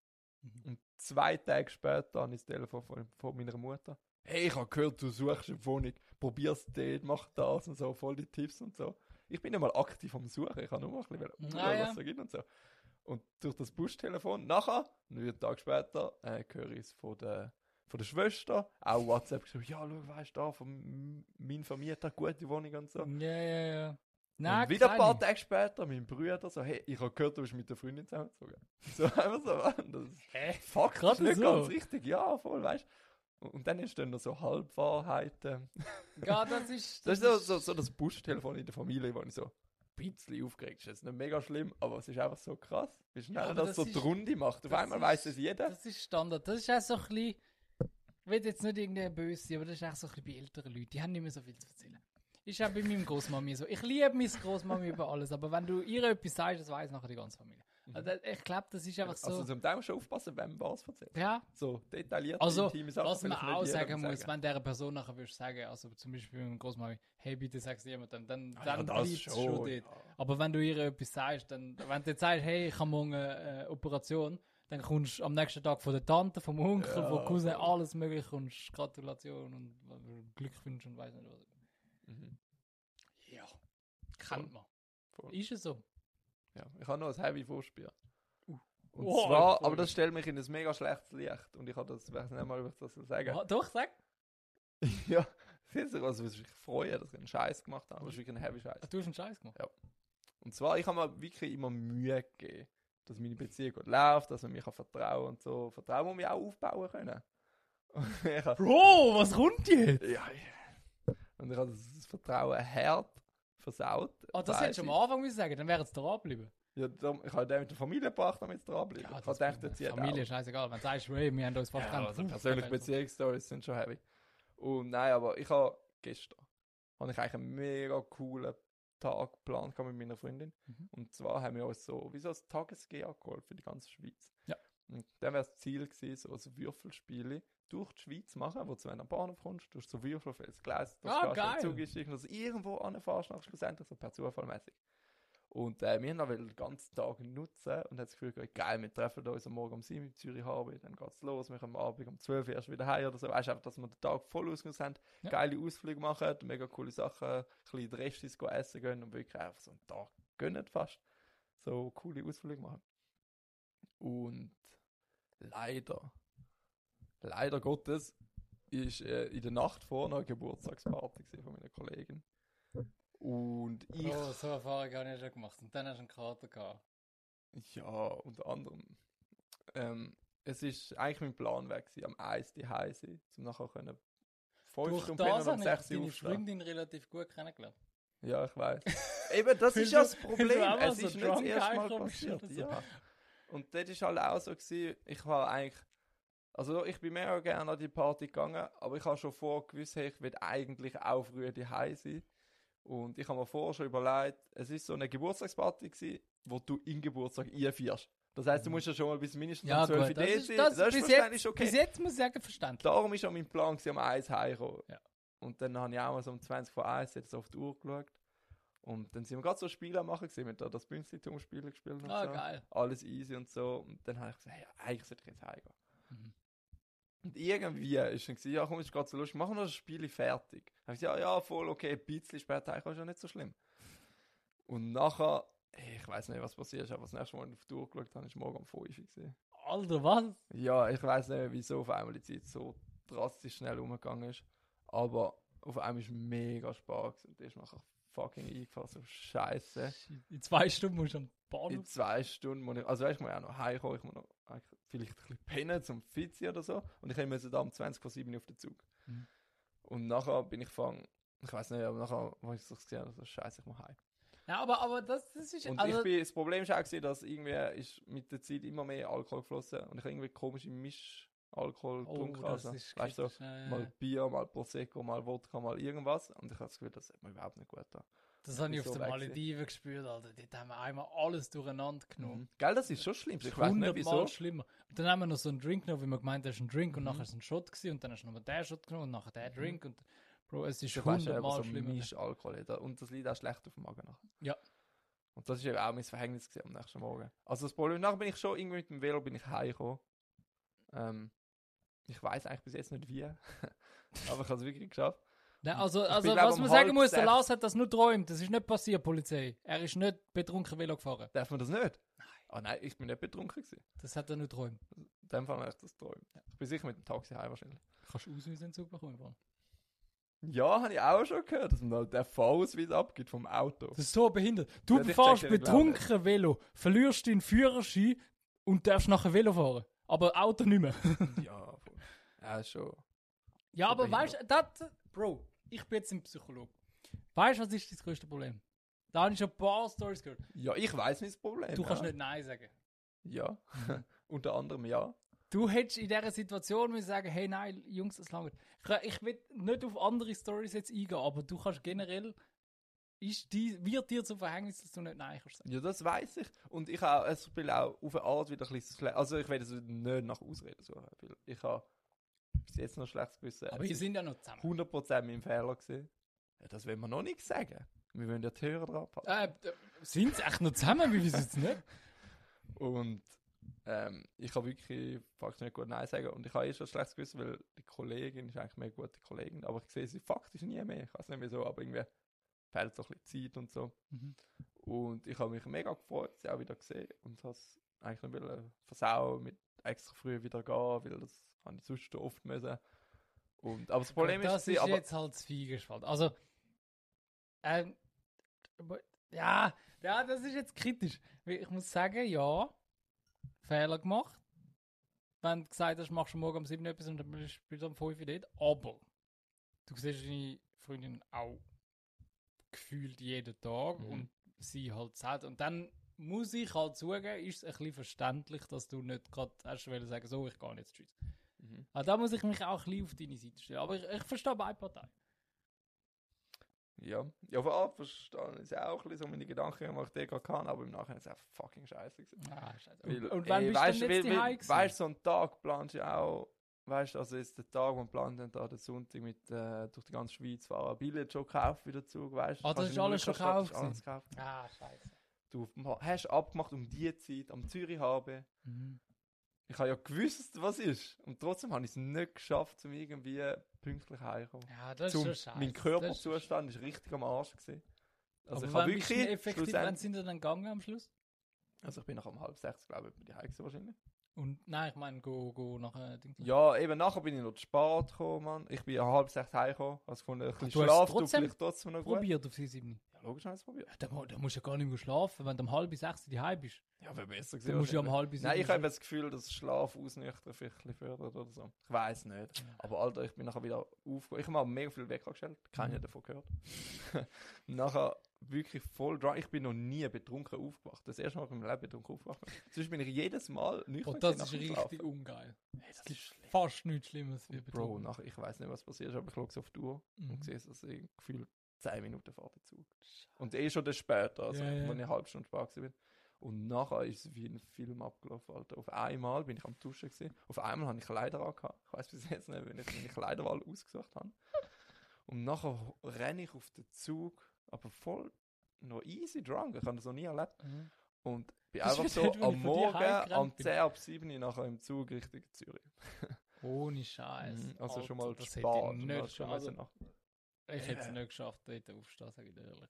Mhm. und zwei Tage später habe ich das Telefon von, von meiner Mutter. Hey, ich habe gehört, du suchst eine Wohnung, probier's dort, mach das und so, voll die Tipps und so. Ich bin nicht mal aktiv am Suchen, ich habe nur mal ein bisschen Ah, ja. was es so gibt und so. Und durch das Buschtelefon, nachher, einen Tag später, äh, höre ich es von der, von der Schwester, auch WhatsApp geschrieben, ja, schau, weißt du, da, von m- mein Vermieter, gute Wohnung und so. Ja, ja, ja. Und wieder ein paar Tage später, mein Bruder so, hey, ich habe gehört, du bist mit der Freundin zusammengezogen. So einfach so, das ist Hä? Fakt, Gerade ist nicht so? ganz richtig, ja, voll, weißt du. Und dann ist dann noch so Halbwahrheiten. Ja, das ist. Das ist so, so, so das Buschtelefon in der Familie, wo ich so ein bisschen aufgeregt ist. Das ist nicht mega schlimm, aber es ist einfach so krass, wie schnell Ja, das, das so ist- die Runde macht. Auf das einmal weiß es jeder. Das ist Standard. Das ist auch so ein bisschen. Ich will jetzt nicht irgendwie böse sein, aber das ist auch so ein bisschen bei älteren Leuten. Die haben nicht mehr so viel zu erzählen. Ist auch bei meinem Großmami so. Ich liebe meine Großmami über alles, aber wenn du ihr etwas sagst, das weiß nachher die ganze Familie. Also, ich glaube, das ist einfach so. Also zum Teil schon aufpassen, wem was erzählt. ja, So detailliert also, Sachen. was man auch sagen muss, wenn der Person nachher würdest sagen, also zum Beispiel mit meinem Großmami, hey, bitte sag's jemandem, dann, Ah ja, dann das bleibt's schon, schon dort. ja. Aber wenn du ihr etwas sagst, dann, wenn du jetzt sagst, hey, ich habe morgen eine äh, Operation, Dann kommst du am nächsten Tag von der Tante, vom Onkel, Ja, vom Cousin, alles mögliche. Kommst Gratulation und Glückwünsche und weiß nicht was. Mhm. Ja. Kennt man. Voll. Ist es so? Ja, ich habe noch ein Heavy Vorspiel. Uh. Und Oh, zwar, aber das stellt mich in ein mega schlechtes Licht. Und ich habe das, weiß nicht mal, ich das sagen Ah, doch, sag. Ja, es ist sogar so, dass ich mich freue, dass ich einen Scheiß gemacht habe. Es ist wirklich ein Heavy Scheiß. Ah, Du hast einen Scheiß gemacht. Und zwar, ich habe mir wirklich immer Mühe gegeben, dass meine Beziehung gut läuft, dass man mir kann vertrauen und so. Vertrauen muss man auch aufbauen können. Bro, was kommt jetzt? ja, ja. Und ich habe das Vertrauen hart versaut. Ah, das hättest du am ich. Anfang müssen sagen, dann wäre es dranbleiben. Ja, ich habe den mit der Familie gebracht, damit es dranbleibt. ich habe gedacht, jetzt zieht Familie, auch. scheißegal. Wenn du sagst, hey, wir haben uns fast Ja, also Puh, persönliche. Beziehungsstories sind schon heavy. Und nein, aber ich habe gestern habe ich eigentlich einen mega coolen Tag geplant mit meiner Freundin. Mhm. Und zwar haben wir uns so, wie so ein Tages-G für die ganze Schweiz. Ja. Und dann wäre das Ziel gewesen, so ein Würfelspiel durch die Schweiz machen, wo du wenn du am Bahnhof kommst, du hast so Würfel auf das Gleis, das Ah, geil. Zug ist, dass du irgendwo anfährst, nach schlussendlich so per Zufall mäßig. Und äh, wir haben den ganzen Tag nutzen und haben das Gefühl, geil, wir treffen uns am Morgen um 7 Uhr in Zürich Harvey, dann geht's los, wir kommen am Abend um 12 Uhr erst wieder heim oder so. Weißt du, einfach, dass wir den Tag voll ausgenutzt haben, Ja. geile Ausflüge machen, mega coole Sachen, ein bisschen die Restis essen gehen und wirklich einfach so einen Tag gönnen fast. So coole Ausflüge machen. Und leider, leider Gottes, ist äh, in der Nacht vor eine Geburtstagsparty von meiner Kollegin. Und ich, Oh, so Erfahrung habe ich schon gemacht. Und dann hast du einen Kater gehabt. ja, unter anderem, ähm, es ist eigentlich mein Plan weg gewesen, am Eis die sein, um nachher können fünf Durch Stunden das pennen und um habe ich 6 Uhr deine aufstehen. Freundin relativ gut kennengelernt. Ja, ich weiß. Eben, das ist ja das Problem. Es so ist nicht das erste Mal passiert. so. Ja. Und das ist halt auch so gewesen, ich war eigentlich, also ich bin mega gerne an die Party gegangen, aber ich habe schon vorher gewusst, hey, ich will eigentlich auch früher die sein. Und ich habe mir vorher schon überlegt, es ist so eine Geburtstagsparty gewesen, wo du in Geburtstag einfährst. Das heißt, du musst ja schon mal bis mindestens Ja, um 12 Uhr sein. das, Das ist bis, jetzt, okay. bis jetzt muss ich sagen, verständlich. Darum ist auch mein Plan, gewesen, um 1 heimzukommen. Ja. Und dann habe ich auch mal so um 20 vor 1 jetzt auf die Uhr geschaut. Und dann sind wir gerade so Spiele machen gewesen, mit da das Bünzlitum-Spiel gespielt und Ah, so. geil. Alles easy und so. Und dann habe ich gesagt, hey, eigentlich sollte ich jetzt heimgehen. Mhm. Und irgendwie ist dann gewesen, ja komm, ist gerade so lustig, machen wir das Spiel fertig. Dann habe ich gesagt, ja, ja, voll okay, ein bisschen später heimkommen ist ja nicht so schlimm. Und nachher, hey, ich weiß nicht, was passiert ist, aber das nächste Mal, als ich auf die Uhr geschaut habe, ist morgen um 5 Uhr. Alter, was? Ja, ich weiß nicht, wieso auf einmal die Zeit so drastisch schnell umgegangen ist. Aber auf einmal ist mega Spaß und der ist nachher fucking eingefahren, so scheiße. In zwei Stunden musst du am In Bahnhof. zwei Stunden muss ich, also weißt du, ich muss auch noch heimkommen, ich muss noch vielleicht ein bisschen pennen zum sein oder so. Und ich musste da um 20 vor 7 Uhr auf den Zug. Mhm. Und nachher bin ich gefangen, ich weiß nicht, aber nachher, wo ich so gesehen habe, so scheiße, ich muss heim. Ja, aber, aber das, das ist. Und also, ich bin, das Problem ist auch gewesen, dass irgendwie ist mit der Zeit immer mehr Alkohol geflossen und ich habe irgendwie komische Mischalkohol oh, getrunken. das Also, ist weißt du, so, ja, ja. mal Bier, mal Prosecco, mal Wodka, mal irgendwas. Und ich habe das Gefühl, das hat mir überhaupt nicht gut da. Das habe ich auf so den Malediven gespürt, Alter. Dort haben wir einmal alles durcheinander genommen. Mhm. Gell, das ist schon schlimm. Ich weiß nicht wieso. schlimmer. Und dann haben wir noch so einen Drink genommen, wie wir gemeint haben, das ist ein Drink und Mhm. nachher ist ein Shot gewesen und dann hast du nochmal den Shot genommen und nachher den Mhm. Drink und Bro, es ist hundertmal so schlimmer. Mischalkohol. da- Und das liegt auch schlecht auf dem Magen nachher. Ja. Und das ist eben auch mein Verhängnis am nächsten Morgen. Also das Problem, nachher bin ich schon irgendwie mit dem Velo bin ich heimgekommen. Ähm, ich weiß eigentlich bis jetzt nicht wie. aber ich habe es wirklich geschafft. Nein, also, also was man sagen muss, der Lars hat das nur träumt. Das ist nicht passiert, Polizei. Er ist nicht betrunken Velo gefahren. Darf man das nicht? Nein. Ah nein, ich bin nicht betrunken gewesen. Das hat er nur träumt. In dem Fall habe ich das geträumt. Ich bin sicher mit dem Taxi heim wahrscheinlich. Kannst du Ausweisentzug bekommen? Bro? Ja, habe ich auch schon gehört, dass man halt den Vorausweis abgibt vom Auto. Das ist so behindert. Du Ja, fährst betrunken Velo, verlierst deinen Führerschein und darfst nachher Velo fahren. Aber Auto nicht mehr. ja, ja, schon. Ja, aber weißt du, das, Bro, ich bin jetzt ein Psychologe. Weißt du, was ist das größte Problem? Da habe ich schon ein paar Stories gehört. Ja, ich weiß mein Problem. Du kannst ja. nicht Nein sagen. Ja, unter anderem ja. Du hättest in dieser Situation müssen sagen, hey, nein, Jungs, das langt. Ich, ich will nicht auf andere Stories jetzt eingehen, aber du kannst generell, ist die, wird dir zum Verhängnis, dass du nicht Nein kannst sagen. Ja, das weiß ich. Und ich es spielt auch auf eine Art wieder ein bisschen. Also ich werde es nicht nach Ausreden suchen. Ich habe bis jetzt noch schlechtes Gewissen. Aber wir sind ja noch zusammen. 100% mein Fehler gewesen. Ja, das will man noch nicht sagen. Wir wollen ja die Hörer dran. Äh, sind sie echt noch zusammen? Wie wissen es nicht? Und ähm, ich kann wirklich faktisch nicht gut Nein sagen. Und ich habe eh schon ein schlechtes Gewissen, weil die Kollegin ist eigentlich mehr gute Kollegin. Aber ich sehe sie faktisch nie mehr. Ich weiß nicht wieso, aber irgendwie fehlt so ein bisschen Zeit und so. Mhm. Und ich habe mich mega gefreut, sie auch wieder gesehen. Und habe es eigentlich nicht versauen, mit extra früh wieder gehen, weil das habe ich sonst oft müssen. Und, aber das Problem Gut, das ist, ist aber, jetzt halt Zwiegespalt. Also, ähm, ja, ja, das ist jetzt kritisch. Ich muss sagen, ja, Fehler gemacht. Wenn du gesagt hast, machst du morgen um 7 Uhr etwas und dann bist du um 5 Uhr dort. Aber du siehst deine Freundin auch gefühlt jeden Tag Mhm. und sie halt selten. Und dann muss ich halt zugeben, ist es ein bisschen verständlich, dass du nicht gerade hast wollen sagen, so, ich gehe jetzt, tschüss. Mhm. Ah, da muss ich mich auch ein bisschen auf deine Seite stellen. Aber ich, ich verstehe beide Parteien. Ja, ja, von Anfang verstehe ich auch ein bisschen so meine Gedanken, die ich dir gerade kann, aber im Nachhinein ist es einfach fucking scheiße gewesen. Ah, scheiße. Weil, Und, und wann ey, bist weißt, du denn jetzt weil, die weißt, so einen Tag planst du ja auch, weißt du, also jetzt der Tag, wo man plant, dann da den Sonntag mit, äh, durch die ganze Schweiz fahren, Billett schon gekauft wieder Zug, weißt du. Ah, das ist alles schon gekauft alles gekauft. Ah, scheiße. Du hast abgemacht um die Zeit, am Zürich haben. Mhm. Ich habe ja gewusst, was ist. Und trotzdem habe ich es nicht geschafft, um irgendwie pünktlich heimzukommen. Ja, das Zum, ist schon scheiße. mein Körperzustand ist richtig am Arsch gewesen. Also Also ich habe du denn wirklich effektiv, wann sind wir dann gegangen am Schluss? also ich bin nach um halb sechs, glaube ich, bei die Heim wahrscheinlich. Und nein, ich meine, go, go nachher. Ding. Ja, eben nachher bin ich noch zu spät gekommen, Mann. Ich bin um halb sechs heimgekommen. Also gefunden, ein bisschen Du Schlaf trotzdem vielleicht trotzdem noch gut. probiert auf die 7. Logisch habe ich es probiert. Da, mu- da musst du ja gar nicht mehr schlafen, wenn du um halb sechs die heim bist. Ja, wäre besser Du gewesen. musst ja um wahrscheinlich. halb sieben. Nein, ich habe das Gefühl, dass Schlaf ausnüchtern vielleicht ein bisschen fördert oder so. Ich weiß nicht. Aber Alter, ich bin nachher wieder aufgewacht. Ich habe mal mega viel Wecker gestellt. Keiner Mhm. davon gehört. nachher wirklich voll dran. Ich bin noch nie betrunken aufgewacht. Das erste Mal in meinem Leben betrunken aufgewacht. Sonst bin ich jedes Mal nüchtern. Und das gewesen ist nach dem richtig Schlafen. ungeil. Hey, Es das ist schlimm. fast nichts Schlimmes wie Bro, nachher, ich weiß nicht, was passiert ist, aber ich schaue so auf die Uhr Mhm. und sehe, dass ich gefühlt 10 Minuten vor der Zug. Und eh schon das später, also Ja, ja. wenn ich eine halbe Stunde spät bin. Und nachher ist es wie ein Film abgelaufen, Alter. Auf einmal bin ich am Duschen gewesen. Auf einmal habe ich Kleider angehabt. Ich weiß bis jetzt nicht, wenn ich meine Kleiderwahl ausgesucht habe. Und nachher renne ich auf den Zug, aber voll noch easy drunk. Ich habe das noch nie erlebt. Mhm. Und bin Das einfach so ich am Morgen, am bin. 10 ab 7 Uhr nachher im Zug Richtung Zürich. Ohne Scheiß. Mhm, Also schon Alter, mal das spät. hätte ich nicht dann schon Also, ich hätte es Ja. nicht geschafft, dort aufzustehen, sage ich dir ehrlich.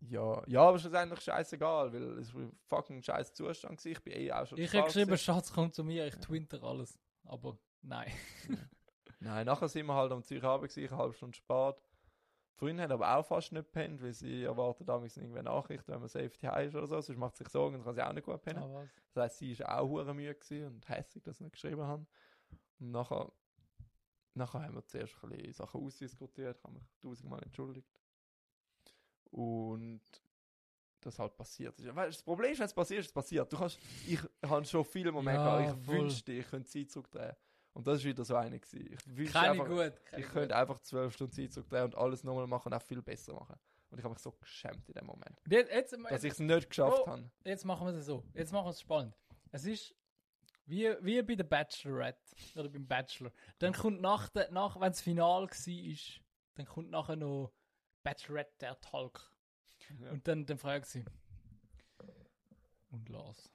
Ja, ja, aber schlussendlich scheißegal, weil es war ein fucking scheiß Zustand gewesen. Ich bin eh auch schon Ich hätte geschrieben. Schatz, komm zu mir, ich twinter alles. Aber nein. Nein, nachher sind wir halt am Zürich Abend eine halbe Stunde spät. Freundin hat aber auch fast nicht gepennt, weil sie erwartet damals irgendeine Nachricht, wenn man Safety High ist oder so, sonst macht sie sich Sorgen, dann kann sie auch nicht gut pennen. Was? Das heisst, sie ist auch hure müde und hässlich, dass sie nicht geschrieben haben. Und nachher, nachher haben wir zuerst ein bisschen Sachen ausdiskutiert, haben mich tausendmal entschuldigt. Und das halt passiert ist. Weißt, das Problem ist, wenn es passiert, ist es passiert. Du kannst, ich habe schon viele Momente Ja, gehabt, ich voll. wünschte, ich könnte Zeit zurückdrehen. Und das ist wieder so eine gewesen. Ich wünschte Keine einfach, gut. Keine ich gut. könnte einfach zwölf Stunden Zeit zurückdrehen und alles nochmal machen und auch viel besser machen. Und ich habe mich so geschämt in dem Moment. Jetzt, jetzt, Dass ich es nicht geschafft Bro. habe. jetzt machen wir es so. Jetzt machen wir es spannend. Es ist wie, wie bei der Bachelorette oder beim Bachelor. Dann kommt nach, der, nach wenn das Final war, dann kommt nachher noch Bachelorette der Talk. Ja. Und dann, dann fragt sie. Und Lars,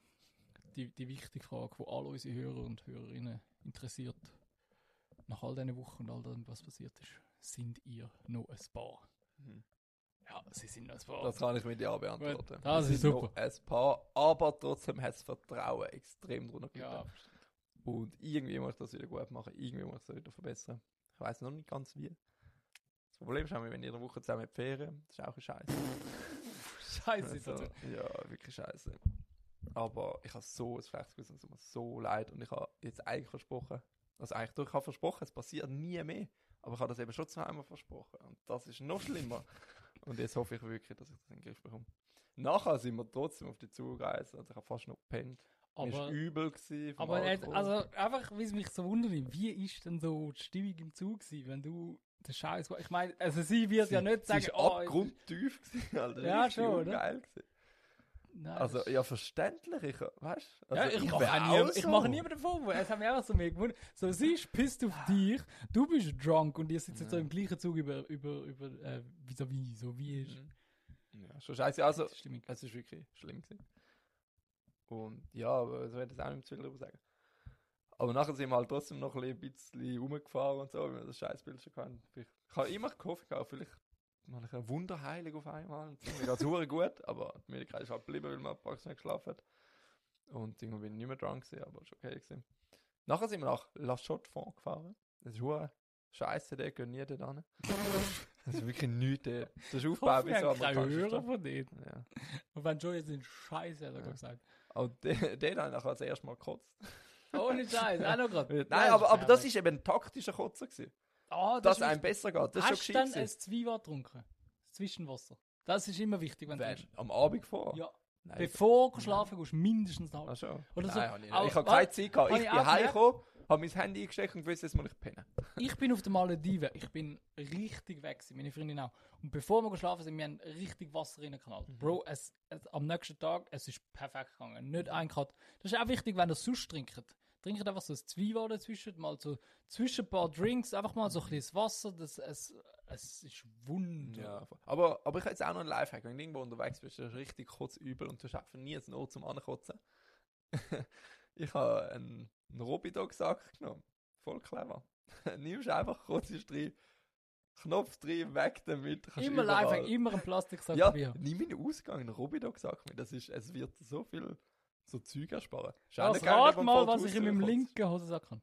die, die wichtige Frage, die alle unsere Hörer und Hörerinnen interessiert. Nach all diesen Wochen und all dem, was passiert ist, sind ihr noch ein Paar? Mhm. Ja, sie sind ein Paar. Das kann ich mit Ja beantworten. Gut, das Wir ist sind super. Ein paar, aber trotzdem hat das Vertrauen extrem drunter gelitten. ja, Und irgendwie muss ich das wieder gut machen, irgendwie muss ich das wieder verbessern. Ich weiß noch nicht ganz wie. Das Problem ist wenn jede Woche zusammen die Ferien, das ist auch ein Scheiß. scheiße. Also, ja, wirklich scheiße. Aber ich habe so ein schlechtes Gewissen, es tut mir so leid. Und ich habe jetzt eigentlich versprochen, also eigentlich doch, ich habe versprochen, es passiert nie mehr. Aber ich habe das eben schon zweimal versprochen. Und das ist noch schlimmer. Und jetzt hoffe ich wirklich, dass ich das in den Griff bekomme. Nachher sind wir trotzdem auf die Zureise. Also ich habe fast noch gepennt. Aber ist übel gewesen aber jetzt, Alkohol. also einfach, wie es mich so wundert, wie ist denn so die Stimmung im Zug gewesen, wenn du den Scheiß, ich meine, also sie wird ja nicht Sie sagen, ist oh, abgrundtief gewesen, Alter. Ja, schon, oder? Geil gewesen. Nein, Also, ja, verständlich, ich, weißt du? ja, Also, ich, wär mache auch nie, ich so. mache niemanden Vorwurf. Es hat mich einfach so mega gewundert. So, sie ist pisst auf dich, du bist drunk und ihr sitzt jetzt so Ja. im gleichen Zug über, über, über, äh, vis-à-vis, so wie ist Mhm. Ja, schon scheiße. Also, es ist wirklich schlimm gewesen. Und ja, aber so hätte ich auch nicht zu viel darüber sagen. Aber nachher sind wir halt trotzdem noch ein bisschen rumgefahren und so, weil wir das Scheißbild schon hatten. Ich ich habe immer gehofft, vielleicht mache ich eine Wunderheilung auf einmal. Mir geht es gut, aber die Möglichkeit ist halt geblieben, weil man praktisch nicht geschlafen hat. Und irgendwie bin ich nicht mehr dran gewesen, aber ist okay gewesen. Nachher sind wir nach La Chaux-de-Fonds gefahren. Das ist hure scheiße, der gehört nie dort hin. Das ist wirklich nichts. dort. Das ist Ich hoffe, wie wir so keine amerikanische Hörer Stadt. von denen. Ja. Und wenn Joey sind scheiße, hat er gerade gesagt. Und der, der dann nachher als erstes Mal gekotzt. Ohne Scheiß, auch noch gerade. Nein, aber, aber das ist eben ein taktischer Kotzer gewesen. Ah, Dass ist einem besser geht. Das ist Hast du schon dann ein. Zwieber getrunken? Das Zwischenwasser. Das ist immer wichtig, wenn du Wenn, trinkst. am Abend vor? Ja, Nein. bevor du schlafen gehst, mindestens eine Ach halbe schon. Oder so. Nein, hab ich nicht. Auch- ich habe keine Zeit gehabt. hab Ich bin heimgekommen, habe mein Handy eingesteckt und gewusst, jetzt muss ich pennen. Ich bin auf der Malediven. Ich bin richtig weg gewesen, meine Freundin auch. Und bevor wir geschlafen sind, wir haben richtig Wasser reingeknallt. Mhm. Bro, es, es, am nächsten Tag, es ist perfekt gegangen. Nicht ein Cut. Das ist auch wichtig, wenn ihr sonst trinkt. Trinkt einfach so ein Zwiebel dazwischen, mal so zwischen ein paar Drinks, einfach mal so ein bisschen Wasser. Das, es, es ist wunder. Ja, aber, aber ich habe jetzt auch noch einen Lifehack. Wenn du irgendwo unterwegs bist, ist richtig kurz übel und du hast einfach nie ein Ohr zum Ankotzen. ich habe einen, einen Robidog-Sack genommen. Voll clever. Nimmst einfach kurz drin, Knopf drin, weg damit. kannst Immer überall- Lifehack, immer ein Plastiksack Ja, dabei nimm in den Ausgang einen Robidog-Sack mit. Das ist, es wird so viel so Zeug ersparen. Auch Also rat mal, was ich in meinem linken Hosensack habe.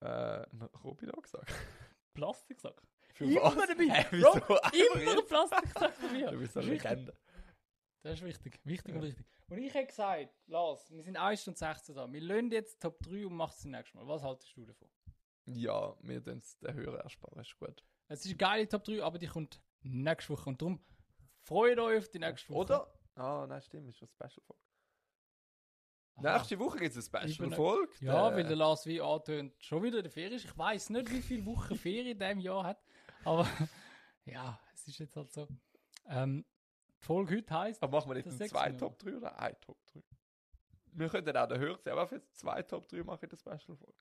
Äh, einen Robidog-Sack. Plastiksack. Für Immer was? dabei. Hä, Bro, wieso? Immer Einfach ein Plastiksack jetzt? Du bist eine Das ist wichtig. Legende. Das ist wichtig. Wichtig Ja. und richtig. Und ich hätte gesagt, Lars, wir sind 1 Stunde 16 da. Wir lösen jetzt Top 3 und machen es nächstes Mal. Was haltest du davon? Ja, wir den Hörer ersparen, ist gut. Es ist eine geile Top 3, aber die kommt nächste Woche. Und darum freut euch auf die nächste Woche. Oder? Ah, nein, stimmt, ist eine Special-Folge. Aha. Nächste Woche gibt es eine Special-Folge. Ja, weil der Lars wie antönt, schon wieder der Ferien ist. Ich weiß nicht, wie viele Wochen Ferien in diesem Jahr hat. Aber ja, es ist jetzt halt so. Ähm, die Folge heute heisst, Aber machen wir nicht zwei. Top 3 oder ein Top 3? Wir könnten auch den Hörer aber jetzt zwei Top 3 machen in der Special-Folge.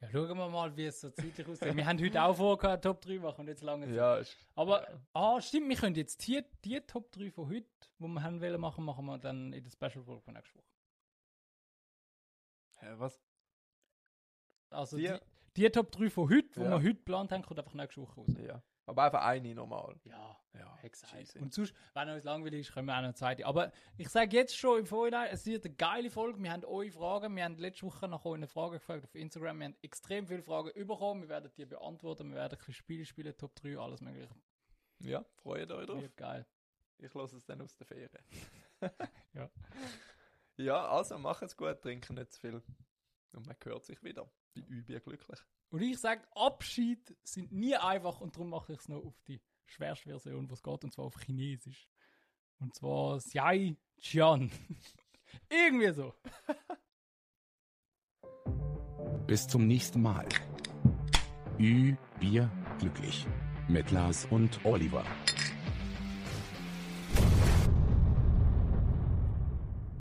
ja, schauen wir mal, wie es so zeitlich aussieht. Wir haben heute auch vorgehabt, Top 3 machen und jetzt lange Zeit. Ja, ist. Aber, ah, stimmt, wir können jetzt die, die Top 3 von heute, die wir haben wollen machen, machen wir dann in der Special-Folge von nächster Woche. Hä, was? Also Die- die, die Top 3 von heute, die Ja. wir heute geplant haben, kommt einfach nächste Woche raus. Ja. Aber einfach eine normal. Ja, Ja, exakt. Und sonst, wenn uns langweilig ist, können wir auch noch eine zweite. Aber ich sage jetzt schon im Vorhinein, es wird eine geile Folge. Wir haben eure Fragen. Wir haben letzte Woche nach euren Fragen gefragt auf Instagram. Wir haben extrem viele Fragen bekommen. Wir werden die beantworten. Wir werden ein bisschen Spiele spielen, Top 3, alles mögliche. Ja, freut euch drauf. Wird geil. Ich lasse es dann aus der Ferien. Ja. Ja, also macht's gut, trinken nicht zu viel. Und man hört sich wieder. Bei Übung glücklich. Und ich sage, Abschied sind nie einfach und darum mache ich es noch auf die schwerste Version, was geht, und zwar auf Chinesisch. Und zwar Xiai Qian. Irgendwie so. Bis zum nächsten Mal. Ü, wir glücklich. Mit Lars und Oliver.